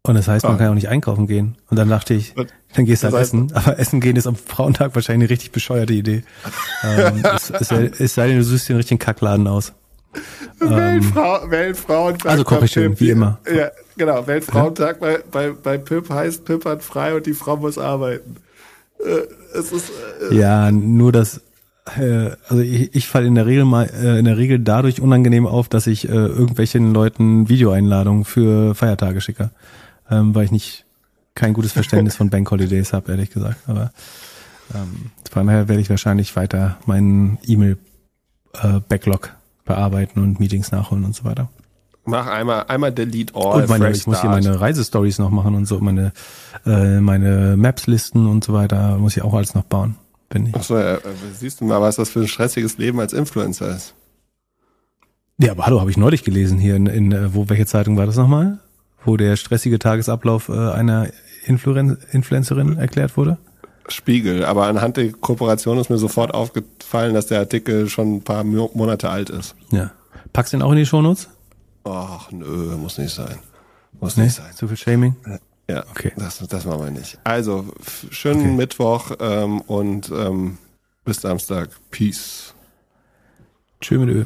und das heißt, man Ah. kann auch nicht einkaufen gehen. Und dann dachte ich, dann gehst du halt das heißt- essen. Aber essen gehen ist am Frauentag wahrscheinlich eine richtig bescheuerte Idee. ähm, <laughs> es, es, sei- es sei denn, du suchst einen richtigen Kackladen aus. <laughs> Weltfrau Weltfrauentag. Ähm, also koche ich schön, wie immer. Ja, genau. Weltfrauentag bei, bei, bei Pip heißt, Pip hat frei und die Frau muss arbeiten. Äh, es ist, äh, Ja, nur das, also ich, ich falle in der Regel mal, äh, in der Regel dadurch unangenehm auf, dass ich äh, irgendwelchen Leuten Videoeinladungen für Feiertage schicke, ähm, weil ich nicht kein gutes Verständnis von Bank Holidays habe, ehrlich gesagt. Aber ähm, von daher werde ich wahrscheinlich weiter meinen E-Mail-Backlog bearbeiten und Meetings nachholen und so weiter. mach einmal, einmal delete all. und meine, ich muss hier meine Reisestories noch machen und so, meine äh, meine Maps-Listen und so weiter, muss ich auch alles noch bauen. Bin ich. Ach so, äh, siehst du mal, was das für ein stressiges Leben als Influencer ist. Ja, aber hallo, habe ich neulich gelesen hier in, in äh, wo welche Zeitung war das nochmal? Wo der stressige Tagesablauf äh, einer Influen Influencerin erklärt wurde? Spiegel, aber anhand der Kooperation ist mir sofort aufgefallen, dass der Artikel schon ein paar Mo- Monate alt ist. Ja. Packst du den auch in die Shownotes? Ach, nö, muss nicht sein. Muss Nee, nicht sein. zu viel Shaming? Ja, Okay. das, das machen wir nicht. Also, schönen Mittwoch ähm, und ähm, bis Samstag. Peace. Tschö mit Ö.